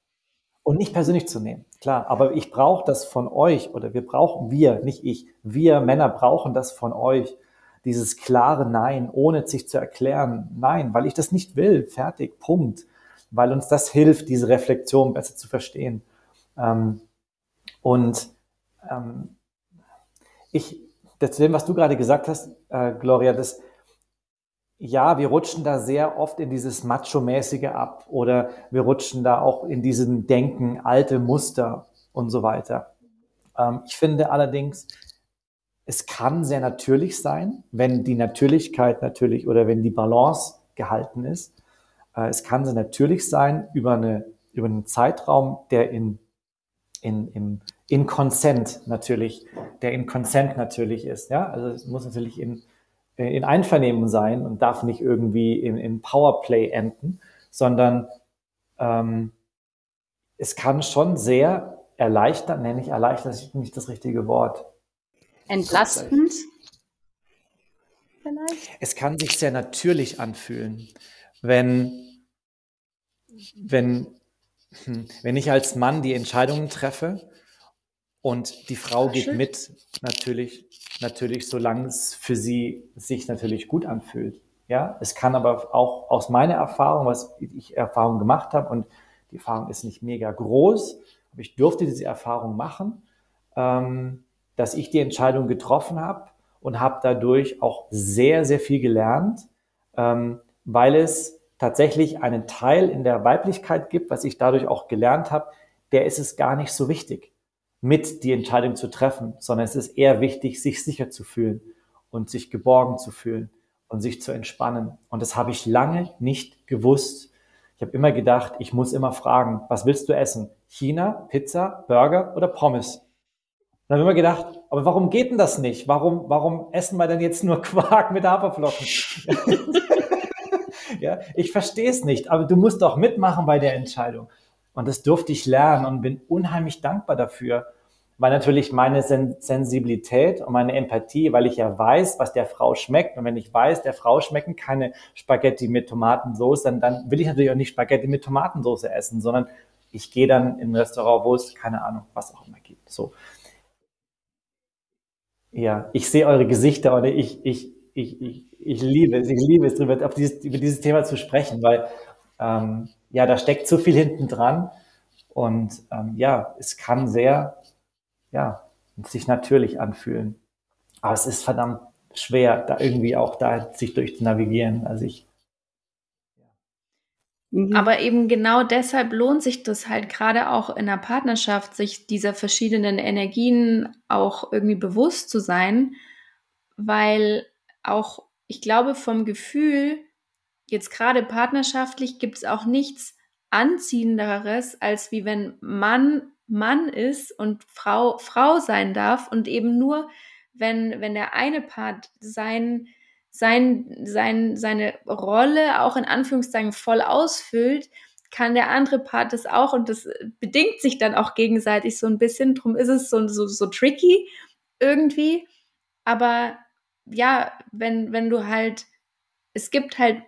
Und nicht persönlich zu nehmen, klar. Aber ich brauche das von euch oder wir brauchen, wir, nicht ich, wir Männer brauchen das von euch. Dieses klare Nein, ohne sich zu erklären. Nein, weil ich das nicht will. Fertig, Punkt. Weil uns das hilft, diese Reflexion besser zu verstehen. Ähm, und ähm, ich, zu dem, was du gerade gesagt hast, äh, Gloria, das, ja, wir rutschen da sehr oft in dieses Macho-mäßige ab oder wir rutschen da auch in diesem Denken, alte Muster und so weiter. Ähm, ich finde allerdings, es kann sehr natürlich sein, wenn die Natürlichkeit natürlich oder wenn die Balance gehalten ist. Äh, es kann sehr natürlich sein über, eine, über einen Zeitraum, der in, in, im, in Consent natürlich, der in Consent natürlich ist. Ja, also es muss natürlich in, in Einvernehmen sein und darf nicht irgendwie in, in Powerplay enden, sondern ähm, es kann schon sehr erleichtern, nenne ich erleichtern, das ist nicht das richtige Wort. Entlastend? Vielleicht? Es kann sich sehr natürlich anfühlen, wenn, wenn, hm, wenn ich als Mann die Entscheidungen treffe und die Frau geht mit, natürlich natürlich, solange es für sie sich natürlich gut anfühlt. Ja, es kann aber auch aus meiner Erfahrung, was ich Erfahrung gemacht habe, und die Erfahrung ist nicht mega groß, aber ich durfte diese Erfahrung machen, ähm, dass ich die Entscheidung getroffen habe und habe dadurch auch sehr, sehr viel gelernt, ähm, weil es tatsächlich einen Teil in der Weiblichkeit gibt, was ich dadurch auch gelernt habe, der ist es gar nicht so wichtig mit die Entscheidung zu treffen, sondern es ist eher wichtig, sich sicher zu fühlen und sich geborgen zu fühlen und sich zu entspannen. Und das habe ich lange nicht gewusst. Ich habe immer gedacht, ich muss immer fragen, was willst du essen? China, Pizza, Burger oder Pommes? Und dann habe ich immer gedacht, aber warum geht denn das nicht? Warum, warum essen wir denn jetzt nur Quark mit Haferflocken? ja, ich verstehe es nicht, aber du musst doch mitmachen bei der Entscheidung. Und das durfte ich lernen und bin unheimlich dankbar dafür, weil natürlich meine Sen Sensibilität und meine Empathie, weil ich ja weiß, was der Frau schmeckt. Und wenn ich weiß, der Frau schmecken keine Spaghetti mit Tomatensauce, dann, dann will ich natürlich auch nicht Spaghetti mit Tomatensauce essen, sondern ich gehe dann in ein Restaurant, wo es keine Ahnung, was auch immer gibt. So. Ja, ich sehe eure Gesichter und ich, ich, ich, ich, ich liebe es, ich liebe es, darüber, auf dieses, über dieses Thema zu sprechen, weil ähm, ja, da steckt so viel hinten dran und ähm, ja, es kann sehr, ja, sich natürlich anfühlen. Aber es ist verdammt schwer, da irgendwie auch da sich durch zu navigieren. Also ich Mhm. Aber eben genau deshalb lohnt sich das halt gerade auch in der Partnerschaft, sich dieser verschiedenen Energien auch irgendwie bewusst zu sein, weil auch, ich glaube, vom Gefühl, jetzt gerade partnerschaftlich, gibt es auch nichts Anziehenderes, als wie wenn Mann Mann ist und Frau Frau sein darf und eben nur, wenn, wenn der eine Part sein sein, sein, seine Rolle auch in Anführungszeichen voll ausfüllt, kann der andere Part das auch und das bedingt sich dann auch gegenseitig so ein bisschen. Drum ist es so, so, so tricky irgendwie. Aber ja, wenn, wenn du halt, es gibt halt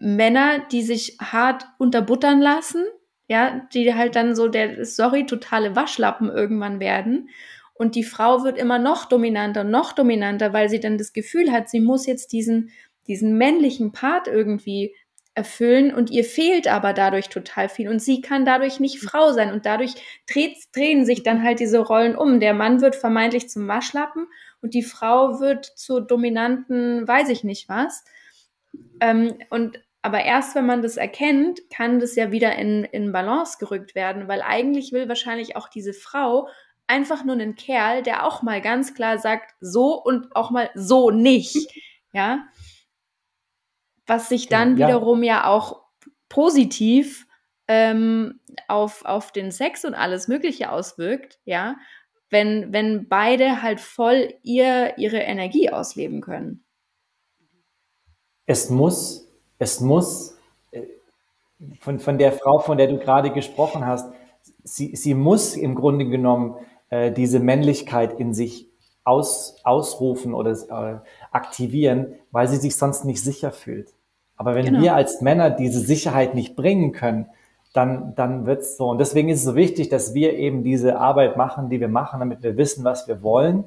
Männer, die sich hart unterbuttern lassen, ja, die halt dann so der, sorry, totale Waschlappen irgendwann werden. Und die Frau wird immer noch dominanter, noch dominanter, weil sie dann das Gefühl hat, sie muss jetzt diesen, diesen männlichen Part irgendwie erfüllen und ihr fehlt aber dadurch total viel und sie kann dadurch nicht Frau sein und dadurch dreht, drehen sich dann halt diese Rollen um. Der Mann wird vermeintlich zum Waschlappen und die Frau wird zur dominanten, weiß ich nicht was. Ähm, und aber erst wenn man das erkennt, kann das ja wieder in, in Balance gerückt werden, weil eigentlich will wahrscheinlich auch diese Frau einfach nur einen Kerl, der auch mal ganz klar sagt, so und auch mal so nicht. Ja. Was sich dann ja. wiederum ja auch positiv ähm, auf, auf den Sex und alles Mögliche auswirkt, ja, wenn, wenn beide halt voll ihr, ihre Energie ausleben können. Es muss, es muss, äh, von, von der Frau, von der du gerade gesprochen hast, sie, sie muss im Grunde genommen äh, diese Männlichkeit in sich aus, ausrufen oder äh, aktivieren, weil sie sich sonst nicht sicher fühlt. Aber wenn genau. wir als Männer diese Sicherheit nicht bringen können, dann, dann wird's so. Und deswegen ist es so wichtig, dass wir eben diese Arbeit machen, die wir machen, damit wir wissen, was wir wollen,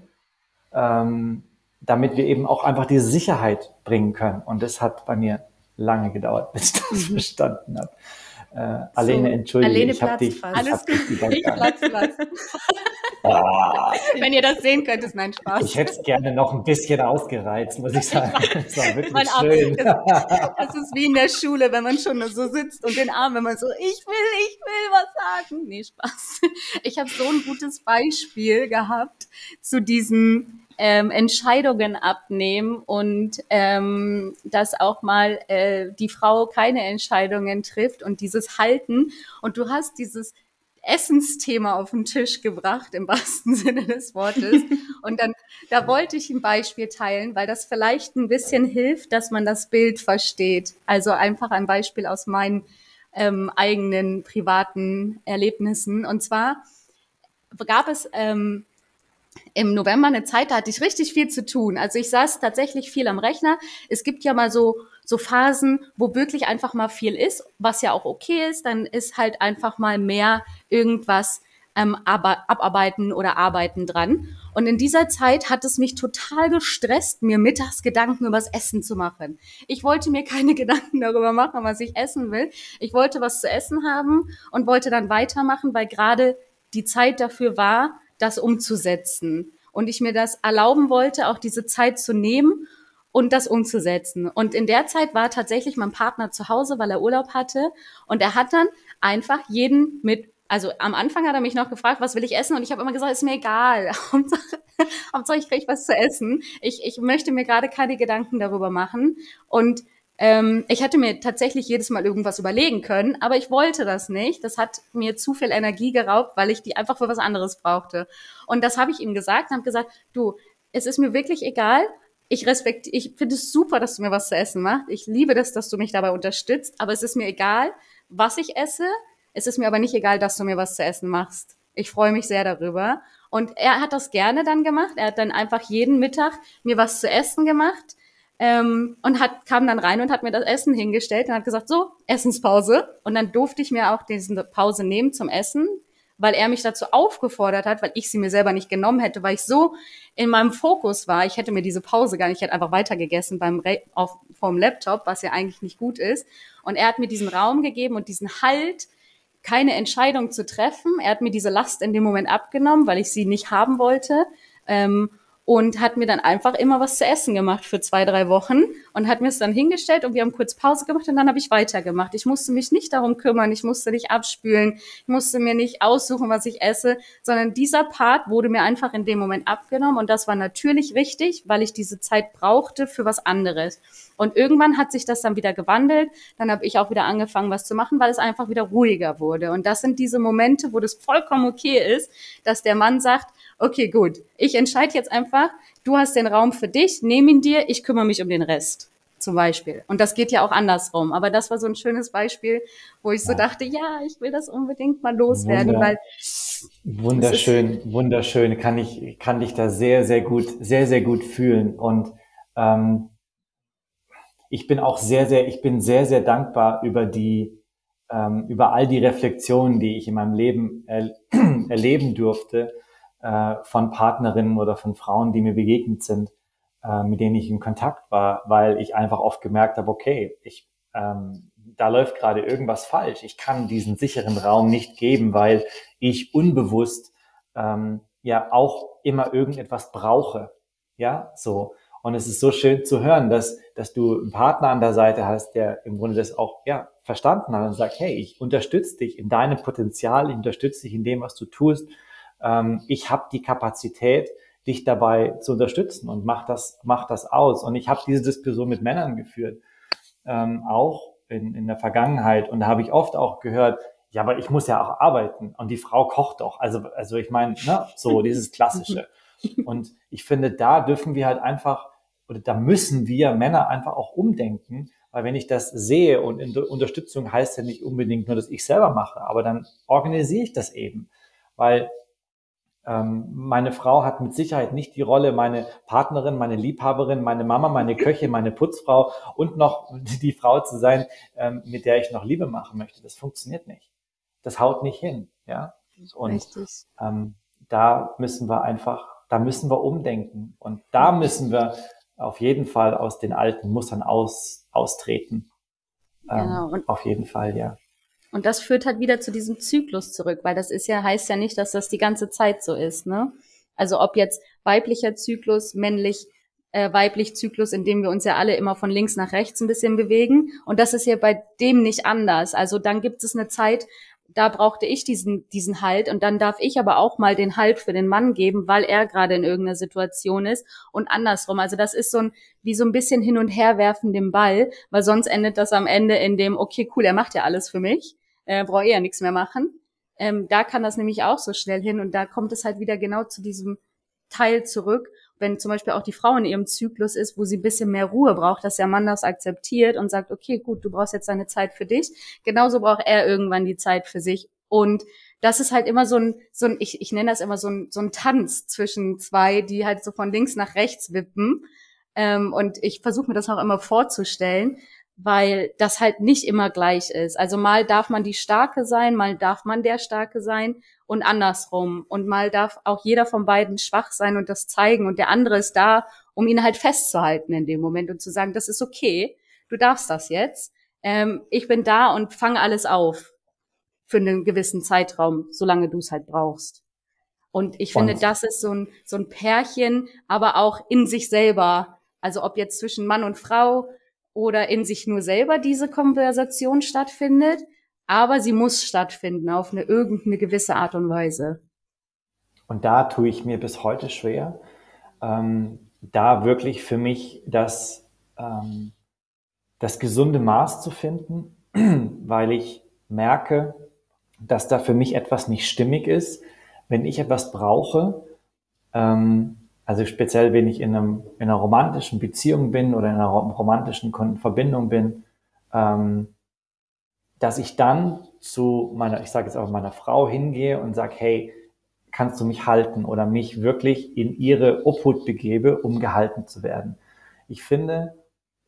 ähm, damit wir eben auch einfach diese Sicherheit bringen können. Und das hat bei mir lange gedauert, bis ich das mhm. verstanden habe. Äh, Alene, so, entschuldige, Alene ich habe dich, Alles ich hab dich ich platz, platz. ah. Wenn ihr das sehen könnt, ist mein Spaß. Ich hätte es gerne noch ein bisschen ausgereizt, muss ich sagen. Das war wirklich schön. Das, das, ist wie in der Schule, wenn man schon so sitzt und den Arm, wenn man so, ich will, ich will was sagen. Nee, Spaß. Ich habe so ein gutes Beispiel gehabt zu diesem ähm, Entscheidungen abnehmen und ähm, dass auch mal äh, die Frau keine Entscheidungen trifft und dieses Halten. Und du hast dieses Essensthema auf den Tisch gebracht, im wahrsten Sinne des Wortes. Und dann, da wollte ich ein Beispiel teilen, weil das vielleicht ein bisschen hilft, dass man das Bild versteht. Also einfach ein Beispiel aus meinen ähm, eigenen privaten Erlebnissen. Und zwar gab es ähm, im November eine Zeit, da hatte ich richtig viel zu tun. Also ich saß tatsächlich viel am Rechner. Es gibt ja mal so, so Phasen, wo wirklich einfach mal viel ist, was ja auch okay ist. Dann ist halt einfach mal mehr irgendwas ähm, abarbeiten oder arbeiten dran. Und in dieser Zeit hat es mich total gestresst, mir mittags Gedanken übers Essen zu machen. Ich wollte mir keine Gedanken darüber machen, was ich essen will. Ich wollte was zu essen haben und wollte dann weitermachen, weil gerade die Zeit dafür war, das umzusetzen. Und ich mir das erlauben wollte, auch diese Zeit zu nehmen und das umzusetzen. Und in der Zeit war tatsächlich mein Partner zu Hause, weil er Urlaub hatte. Und er hat dann einfach jeden mit, also am Anfang hat er mich noch gefragt, was will ich essen? Und ich habe immer gesagt, ist mir egal. Hauptsache, ich kriege was zu essen. Ich, ich möchte mir gerade keine Gedanken darüber machen. Und ähm, ich hätte mir tatsächlich jedes Mal irgendwas überlegen können, aber ich wollte das nicht. Das hat mir zu viel Energie geraubt, weil ich die einfach für was anderes brauchte. Und das habe ich ihm gesagt und habe gesagt, du, es ist mir wirklich egal. Ich respekt, ich finde es super, dass du mir was zu essen machst. Ich liebe das, dass du mich dabei unterstützt, aber es ist mir egal, was ich esse. Es ist mir aber nicht egal, dass du mir was zu essen machst. Ich freue mich sehr darüber. Und er hat das gerne dann gemacht. Er hat dann einfach jeden Mittag mir was zu essen gemacht ähm, und hat, kam dann rein und hat mir das Essen hingestellt und hat gesagt, so, Essenspause. Und dann durfte ich mir auch diese Pause nehmen zum Essen, weil er mich dazu aufgefordert hat, weil ich sie mir selber nicht genommen hätte, weil ich so in meinem Fokus war. Ich hätte mir diese Pause gar nicht, ich hätte einfach weitergegessen beim Re auf, vom Laptop, was ja eigentlich nicht gut ist. Und er hat mir diesen Raum gegeben und diesen Halt, keine Entscheidung zu treffen. Er hat mir diese Last in dem Moment abgenommen, weil ich sie nicht haben wollte. Ähm, und hat mir dann einfach immer was zu essen gemacht für zwei, drei Wochen und hat mir es dann hingestellt und wir haben kurz Pause gemacht und dann habe ich weitergemacht. Ich musste mich nicht darum kümmern, ich musste nicht abspülen, ich musste mir nicht aussuchen, was ich esse, sondern dieser Part wurde mir einfach in dem Moment abgenommen und das war natürlich richtig, weil ich diese Zeit brauchte für was anderes. Und irgendwann hat sich das dann wieder gewandelt. Dann habe ich auch wieder angefangen, was zu machen, weil es einfach wieder ruhiger wurde. Und das sind diese Momente, wo das vollkommen okay ist, dass der Mann sagt, okay, gut, ich entscheide jetzt einfach, du hast den Raum für dich, nehme ihn dir, ich kümmere mich um den Rest zum Beispiel. Und das geht ja auch andersrum. Aber das war so ein schönes Beispiel, wo ich so ja. dachte, ja, ich will das unbedingt mal loswerden, Wunder, weil wunderschön, wunderschön, kann ich kann dich da sehr sehr gut sehr sehr gut fühlen und ähm, ich bin auch sehr sehr ich bin sehr sehr dankbar über die ähm, über all die Reflexionen, die ich in meinem Leben er, erleben durfte äh, von Partnerinnen oder von Frauen, die mir begegnet sind, äh, mit denen ich in Kontakt war, weil ich einfach oft gemerkt habe, okay, ich, ähm, da läuft gerade irgendwas falsch. Ich kann diesen sicheren Raum nicht geben, weil ich unbewusst ähm, ja auch immer irgendetwas brauche. Ja, so. Und es ist so schön zu hören, dass, dass du einen Partner an der Seite hast, der im Grunde das auch ja, verstanden hat und sagt, hey, ich unterstütze dich in deinem Potenzial, ich unterstütze dich in dem, was du tust ähm, ich habe die Kapazität, dich dabei zu unterstützen und mach das, mach das aus. Und ich habe diese Diskussion mit Männern geführt, ähm, auch in, in der Vergangenheit. Und da habe ich oft auch gehört, ja, aber ich muss ja auch arbeiten und die Frau kocht doch. Also, also ich meine, ne, so dieses Klassische. Und ich finde, da dürfen wir halt einfach, oder da müssen wir Männer einfach auch umdenken, weil wenn ich das sehe und Unterstützung heißt ja nicht unbedingt nur, dass ich selber mache, aber dann organisiere ich das eben. Weil meine Frau hat mit Sicherheit nicht die Rolle, meine Partnerin, meine Liebhaberin, meine Mama, meine Köchin, meine Putzfrau und noch die Frau zu sein, ähm, mit der ich noch Liebe machen möchte. Das funktioniert nicht. Das haut nicht hin, ja. Und ähm, da müssen wir einfach, da müssen wir umdenken und da müssen wir auf jeden Fall aus den alten Mustern aus, austreten. Ähm, genau. Und auf jeden Fall, ja. Und das führt halt wieder zu diesem Zyklus zurück, weil das ist ja, heißt ja nicht, dass das die ganze Zeit so ist, ne? Also ob jetzt weiblicher Zyklus, männlich, äh, weiblich Zyklus, in dem wir uns ja alle immer von links nach rechts ein bisschen bewegen. Und das ist ja bei dem nicht anders. Also dann gibt es eine Zeit, da brauchte ich diesen, diesen Halt und dann darf ich aber auch mal den Halt für den Mann geben, weil er gerade in irgendeiner Situation ist und andersrum. Also das ist so ein, wie so ein bisschen hin und her werfen dem Ball, weil sonst endet das am Ende in dem, okay, cool, er macht ja alles für mich äh, brauche eher nichts mehr machen. Ähm, da kann das nämlich auch so schnell hin und da kommt es halt wieder genau zu diesem Teil zurück. Wenn zum Beispiel auch die Frau in ihrem Zyklus ist, wo sie ein bisschen mehr Ruhe braucht, dass der Mann das akzeptiert und sagt, okay, gut, du brauchst jetzt deine Zeit für dich. Genauso braucht er irgendwann die Zeit für sich. Und das ist halt immer so ein, so ein ich, ich nenne das immer so ein, so ein Tanz zwischen zwei, die halt so von links nach rechts wippen. Ähm, und ich versuche mir das auch immer vorzustellen, weil das halt nicht immer gleich ist. Also mal darf man die Starke sein, mal darf man der Starke sein und andersrum. Und mal darf auch jeder von beiden schwach sein und das zeigen und der andere ist da, um ihn halt festzuhalten in dem Moment und zu sagen, das ist okay, du darfst das jetzt. Ähm, ich bin da und fange alles auf für einen gewissen Zeitraum, solange du es halt brauchst. Und ich finde, das ist so ein, so ein Pärchen, aber auch in sich selber. Also ob jetzt zwischen Mann und Frau, oder in sich nur selber diese Konversation stattfindet, aber sie muss stattfinden auf eine irgendeine gewisse Art und Weise. Und da tue ich mir bis heute schwer, ähm, da wirklich für mich das, ähm, das gesunde Maß zu finden, weil ich merke, dass da für mich etwas nicht stimmig ist. Wenn ich etwas brauche, ähm, also speziell, wenn ich in, einem, in einer romantischen Beziehung bin oder in einer romantischen Verbindung bin, ähm, dass ich dann zu meiner, ich sage jetzt auch meiner Frau hingehe und sage, hey, kannst du mich halten oder mich wirklich in ihre Obhut begebe, um gehalten zu werden. Ich finde,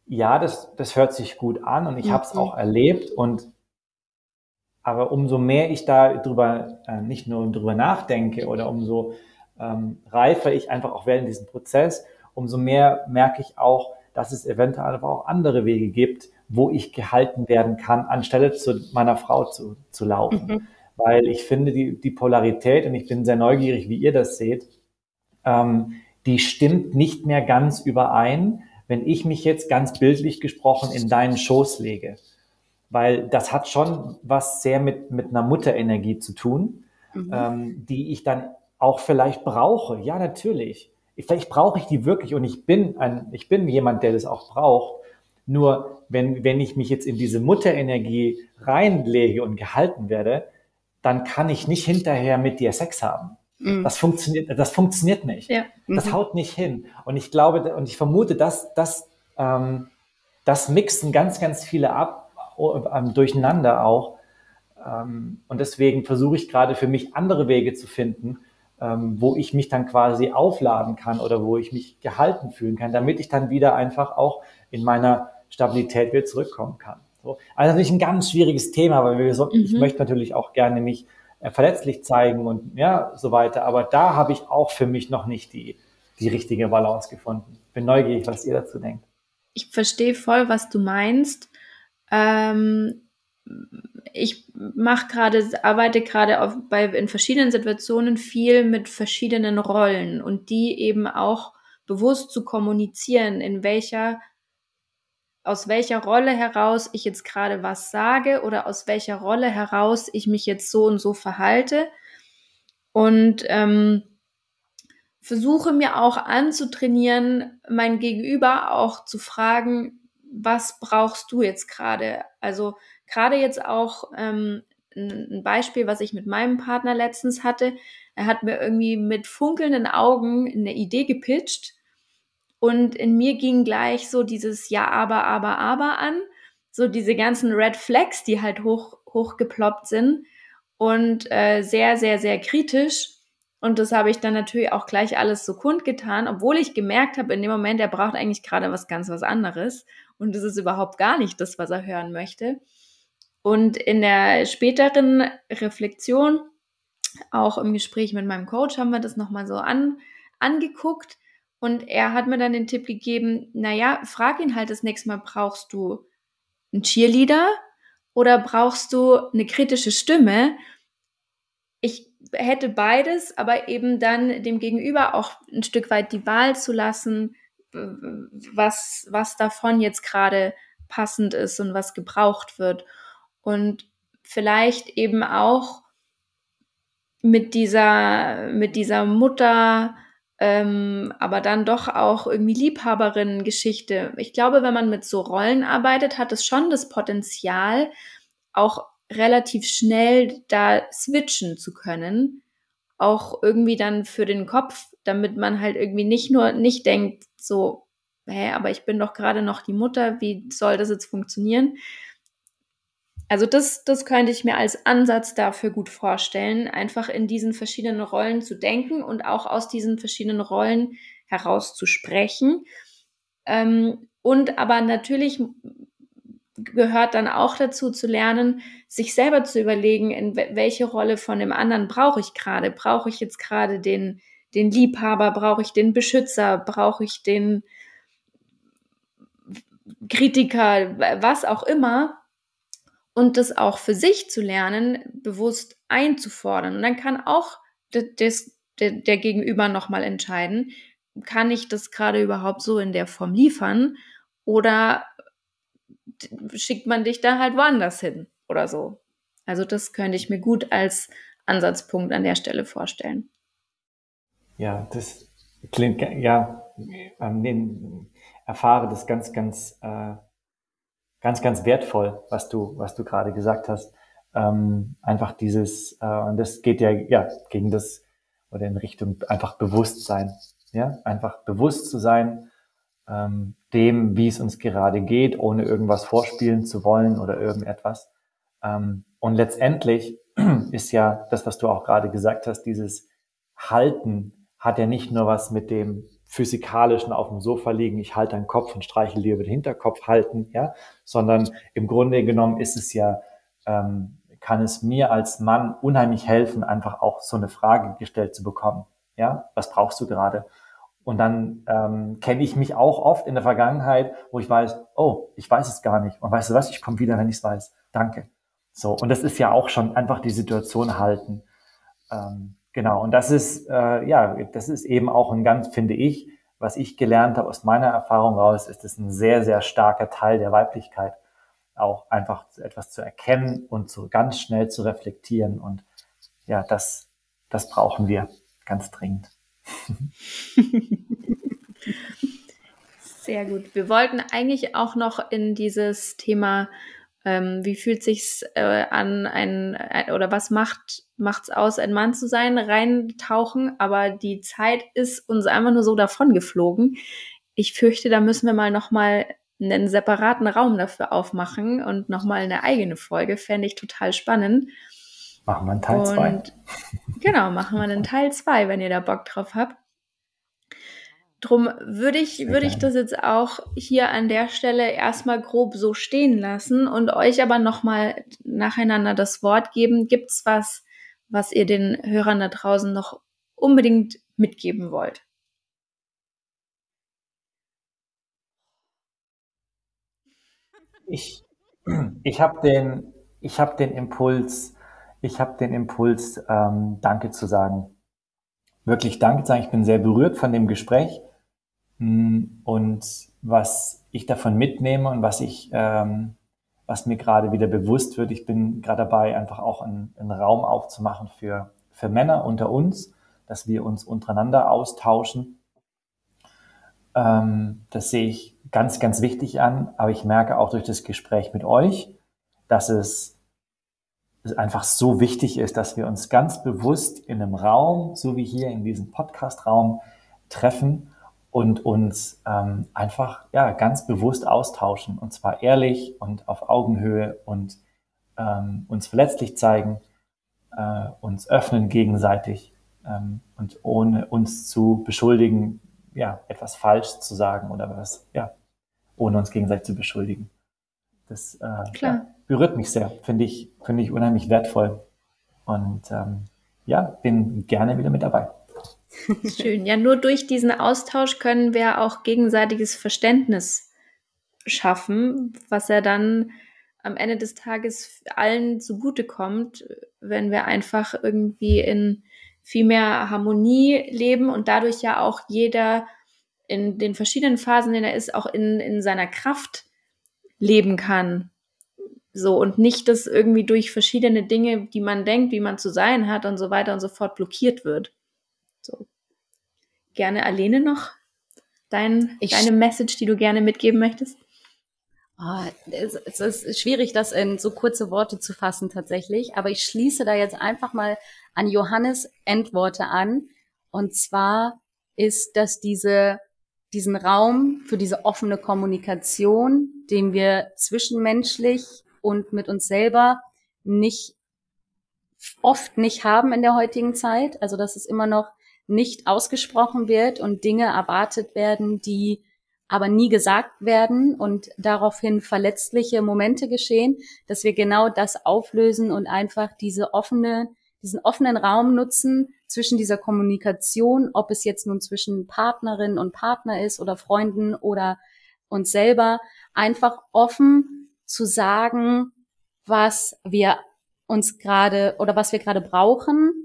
ja, das, das hört sich gut an und ich mhm. habe es auch erlebt und aber umso mehr ich da drüber äh, nicht nur drüber nachdenke oder umso ähm, reifer ich einfach auch während diesem Prozess, umso mehr merke ich auch, dass es eventuell aber auch andere Wege gibt, wo ich gehalten werden kann, anstelle zu meiner Frau zu, zu laufen. Mhm. Weil ich finde, die, die Polarität, und ich bin sehr neugierig, wie ihr das seht, ähm, die stimmt nicht mehr ganz überein, wenn ich mich jetzt ganz bildlich gesprochen in deinen Schoß lege weil das hat schon was sehr mit, mit einer Mutterenergie zu tun, mhm. ähm, die ich dann auch vielleicht brauche. Ja, natürlich. Vielleicht brauche ich die wirklich und ich bin ein, ich bin jemand, der das auch braucht. Nur wenn, wenn ich mich jetzt in diese Mutterenergie reinlege und gehalten werde, dann kann ich nicht hinterher mit dir Sex haben. Mhm. Das funktioniert, das funktioniert nicht. Ja. Mhm. Das haut nicht hin. Und ich glaube, und ich vermute, dass, dass ähm, das mixen ganz, ganz viele ab, ähm, durcheinander auch. Ähm, und deswegen versuche ich gerade für mich andere Wege zu finden, ähm, wo ich mich dann quasi aufladen kann oder wo ich mich gehalten fühlen kann, damit ich dann wieder einfach auch in meiner Stabilität wieder zurückkommen kann. So. Also natürlich ein ganz schwieriges Thema, weil wir so, mhm. ich möchte natürlich auch gerne mich äh, verletzlich zeigen und ja, so weiter. Aber da habe ich auch für mich noch nicht die, die richtige Balance gefunden. Bin neugierig, was ihr dazu denkt. Ich verstehe voll, was du meinst. Ähm, ich mache gerade, arbeite gerade in verschiedenen Situationen viel mit verschiedenen Rollen und die eben auch bewusst zu kommunizieren, in welcher aus welcher Rolle heraus ich jetzt gerade was sage oder aus welcher Rolle heraus ich mich jetzt so und so verhalte. Und ähm, versuche mir auch anzutrainieren, mein Gegenüber auch zu fragen, was brauchst du jetzt gerade? Also gerade jetzt auch ähm, ein Beispiel, was ich mit meinem Partner letztens hatte. Er hat mir irgendwie mit funkelnden Augen eine Idee gepitcht und in mir ging gleich so dieses Ja, aber, aber, aber an. So diese ganzen Red Flags, die halt hoch, hochgeploppt sind und äh, sehr, sehr, sehr kritisch. Und das habe ich dann natürlich auch gleich alles so kundgetan, obwohl ich gemerkt habe, in dem Moment, er braucht eigentlich gerade was ganz was anderes und es ist überhaupt gar nicht das, was er hören möchte. Und in der späteren Reflexion, auch im Gespräch mit meinem Coach, haben wir das nochmal so an, angeguckt. Und er hat mir dann den Tipp gegeben, naja, frag ihn halt das nächste Mal, brauchst du einen Cheerleader oder brauchst du eine kritische Stimme? Ich hätte beides, aber eben dann dem Gegenüber auch ein Stück weit die Wahl zu lassen, was, was davon jetzt gerade passend ist und was gebraucht wird. Und vielleicht eben auch mit dieser, mit dieser Mutter, ähm, aber dann doch auch irgendwie Liebhaberinnen-Geschichte. Ich glaube, wenn man mit so Rollen arbeitet, hat es schon das Potenzial, auch relativ schnell da switchen zu können. Auch irgendwie dann für den Kopf, damit man halt irgendwie nicht nur nicht denkt, so, hä, aber ich bin doch gerade noch die Mutter, wie soll das jetzt funktionieren? Also das, das könnte ich mir als Ansatz dafür gut vorstellen, einfach in diesen verschiedenen Rollen zu denken und auch aus diesen verschiedenen Rollen heraus zu sprechen. Ähm, und aber natürlich gehört dann auch dazu zu lernen, sich selber zu überlegen, in welche Rolle von dem anderen brauche ich gerade. Brauche ich jetzt gerade den, den Liebhaber, brauche ich den Beschützer, brauche ich den Kritiker, was auch immer. Und das auch für sich zu lernen, bewusst einzufordern. Und dann kann auch das, der, der Gegenüber nochmal entscheiden, kann ich das gerade überhaupt so in der Form liefern oder schickt man dich da halt woanders hin oder so. Also das könnte ich mir gut als Ansatzpunkt an der Stelle vorstellen. Ja, das klingt, ja, ähm, erfahre das ganz, ganz, äh, ganz, ganz wertvoll, was du, was du gerade gesagt hast. Ähm, einfach dieses, äh, und das geht ja, ja, gegen das, oder in Richtung einfach Bewusstsein, ja, einfach bewusst zu sein, ähm, dem, wie es uns gerade geht, ohne irgendwas vorspielen zu wollen oder irgendetwas. Ähm, und letztendlich ist ja das, was du auch gerade gesagt hast, dieses Halten hat ja nicht nur was mit dem physikalischen auf dem Sofa liegen, ich halte deinen Kopf und streichel dir über den Hinterkopf halten, ja, sondern im Grunde genommen ist es ja, ähm, kann es mir als Mann unheimlich helfen, einfach auch so eine Frage gestellt zu bekommen, ja, was brauchst du gerade? Und dann ähm, kenne ich mich auch oft in der Vergangenheit, wo ich weiß, oh, ich weiß es gar nicht. Und weißt du was, ich komme wieder, wenn ich es weiß. Danke. So, und das ist ja auch schon einfach die Situation halten. Ähm, genau, und das ist, äh, ja, das ist eben auch ein ganz, finde ich, was ich gelernt habe aus meiner Erfahrung raus, ist es ein sehr, sehr starker Teil der Weiblichkeit, auch einfach etwas zu erkennen und so ganz schnell zu reflektieren. Und ja, das, das brauchen wir ganz dringend. Sehr gut. Wir wollten eigentlich auch noch in dieses Thema, ähm, wie fühlt sich's äh, an, ein, ein oder was macht macht's aus, ein Mann zu sein, reintauchen. Aber die Zeit ist uns einfach nur so davon geflogen. Ich fürchte, da müssen wir mal noch mal einen separaten Raum dafür aufmachen und noch mal eine eigene Folge. Fände ich total spannend. Machen wir einen Teil 2. Genau, machen wir einen Teil 2, wenn ihr da Bock drauf habt. Drum würde ich, würde ich das jetzt auch hier an der Stelle erstmal grob so stehen lassen und euch aber nochmal nacheinander das Wort geben. Gibt's was, was ihr den Hörern da draußen noch unbedingt mitgeben wollt? Ich, ich habe den, ich den Impuls, ich habe den Impuls, ähm, Danke zu sagen. Wirklich Danke zu sagen. Ich bin sehr berührt von dem Gespräch. Mm, und was ich davon mitnehme und was ich, ähm, was mir gerade wieder bewusst wird, ich bin gerade dabei, einfach auch einen, einen Raum aufzumachen für, für Männer unter uns, dass wir uns untereinander austauschen. Ähm, das sehe ich ganz, ganz wichtig an, aber ich merke auch durch das Gespräch mit euch, dass es es einfach so wichtig ist, dass wir uns ganz bewusst in einem Raum, so wie hier in diesem Podcast-Raum, treffen und uns ähm, einfach ja ganz bewusst austauschen und zwar ehrlich und auf Augenhöhe und ähm, uns verletzlich zeigen, äh, uns öffnen gegenseitig ähm, und ohne uns zu beschuldigen, ja etwas falsch zu sagen oder was ja ohne uns gegenseitig zu beschuldigen. Das äh. Ja, berührt mich sehr, finde ich, finde ich unheimlich wertvoll. Und ähm, ja, bin gerne wieder mit dabei. Schön. Ja, nur durch diesen Austausch können wir auch gegenseitiges Verständnis schaffen, was ja dann am Ende des Tages allen zugutekommt, wenn wir einfach irgendwie in viel mehr Harmonie leben und dadurch ja auch jeder in den verschiedenen Phasen, in denen er ist, auch in, in seiner Kraft leben kann. So, und nicht, dass irgendwie durch verschiedene Dinge, die man denkt, wie man zu sein hat und so weiter und so fort blockiert wird. Gerne Alene noch dein, ich, deine Message, die du gerne mitgeben möchtest? Oh, es, es ist schwierig, das in so kurze Worte zu fassen tatsächlich, aber ich schließe da jetzt einfach mal an Johannes Endworte an. Und zwar ist, dass diese, diesen Raum für diese offene Kommunikation, den wir zwischenmenschlich und mit uns selber nicht oft nicht haben in der heutigen Zeit. Also dass es immer noch nicht ausgesprochen wird und Dinge erwartet werden, die aber nie gesagt werden und daraufhin verletzliche Momente geschehen, dass wir genau das auflösen und einfach diese offene, diesen offenen Raum nutzen zwischen dieser Kommunikation, ob es jetzt nun zwischen Partnerin und Partner ist oder Freunden oder uns selber, einfach offen zu sagen, was wir uns gerade oder was wir gerade brauchen.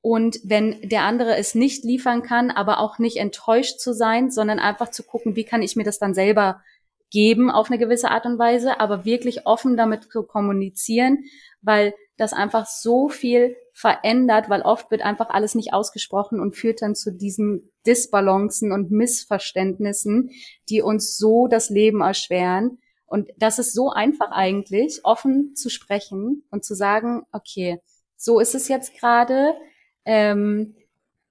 Und wenn der andere es nicht liefern kann, aber auch nicht enttäuscht zu sein, sondern einfach zu gucken, wie kann ich mir das dann selber geben auf eine gewisse Art und Weise, aber wirklich offen damit zu kommunizieren, weil das einfach so viel verändert, weil oft wird einfach alles nicht ausgesprochen und führt dann zu diesen Disbalancen und Missverständnissen, die uns so das Leben erschweren. Und das ist so einfach eigentlich, offen zu sprechen und zu sagen, okay, so ist es jetzt gerade. Ähm,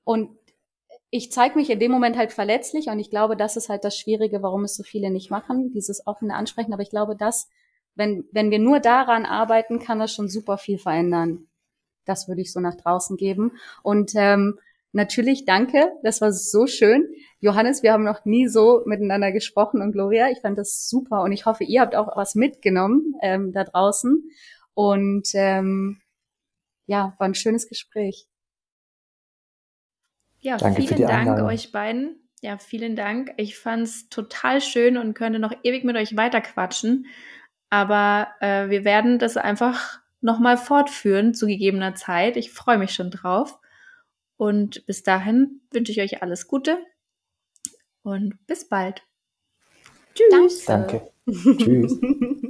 und ich zeige mich in dem Moment halt verletzlich und ich glaube, das ist halt das Schwierige, warum es so viele nicht machen, dieses offene Ansprechen. Aber ich glaube, das wenn, wenn wir nur daran arbeiten, kann das schon super viel verändern. Das würde ich so nach draußen geben. Und ähm, natürlich danke, das war so schön. Johannes, wir haben noch nie so miteinander gesprochen und Gloria, ich fand das super und ich hoffe, ihr habt auch was mitgenommen ähm, da draußen. Und ähm, ja, war ein schönes Gespräch. Ja, Danke vielen Dank Anlage. euch beiden. Ja, vielen Dank. Ich fand es total schön und könnte noch ewig mit euch weiterquatschen. Aber äh, wir werden das einfach nochmal fortführen zu gegebener Zeit. Ich freue mich schon drauf. Und bis dahin wünsche ich euch alles Gute und bis bald. Tschüss. Danke. Tschüss.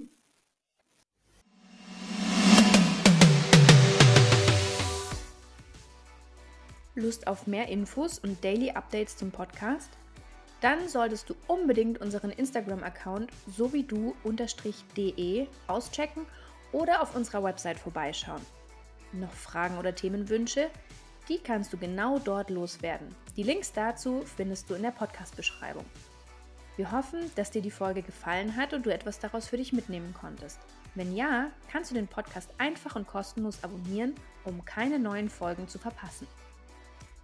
Lust auf mehr Infos und Daily Updates zum Podcast? Dann solltest du unbedingt unseren Instagram-Account sowiedu-de auschecken oder auf unserer Website vorbeischauen. Noch Fragen oder Themenwünsche? Die kannst du genau dort loswerden. Die Links dazu findest du in der Podcast-Beschreibung. Wir hoffen, dass dir die Folge gefallen hat und du etwas daraus für dich mitnehmen konntest. Wenn ja, kannst du den Podcast einfach und kostenlos abonnieren, um keine neuen Folgen zu verpassen.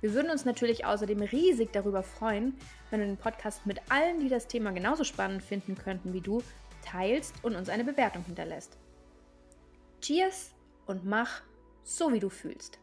Wir würden uns natürlich außerdem riesig darüber freuen, wenn du den Podcast mit allen, die das Thema genauso spannend finden könnten wie du, teilst und uns eine Bewertung hinterlässt. Cheers und mach so, wie du fühlst.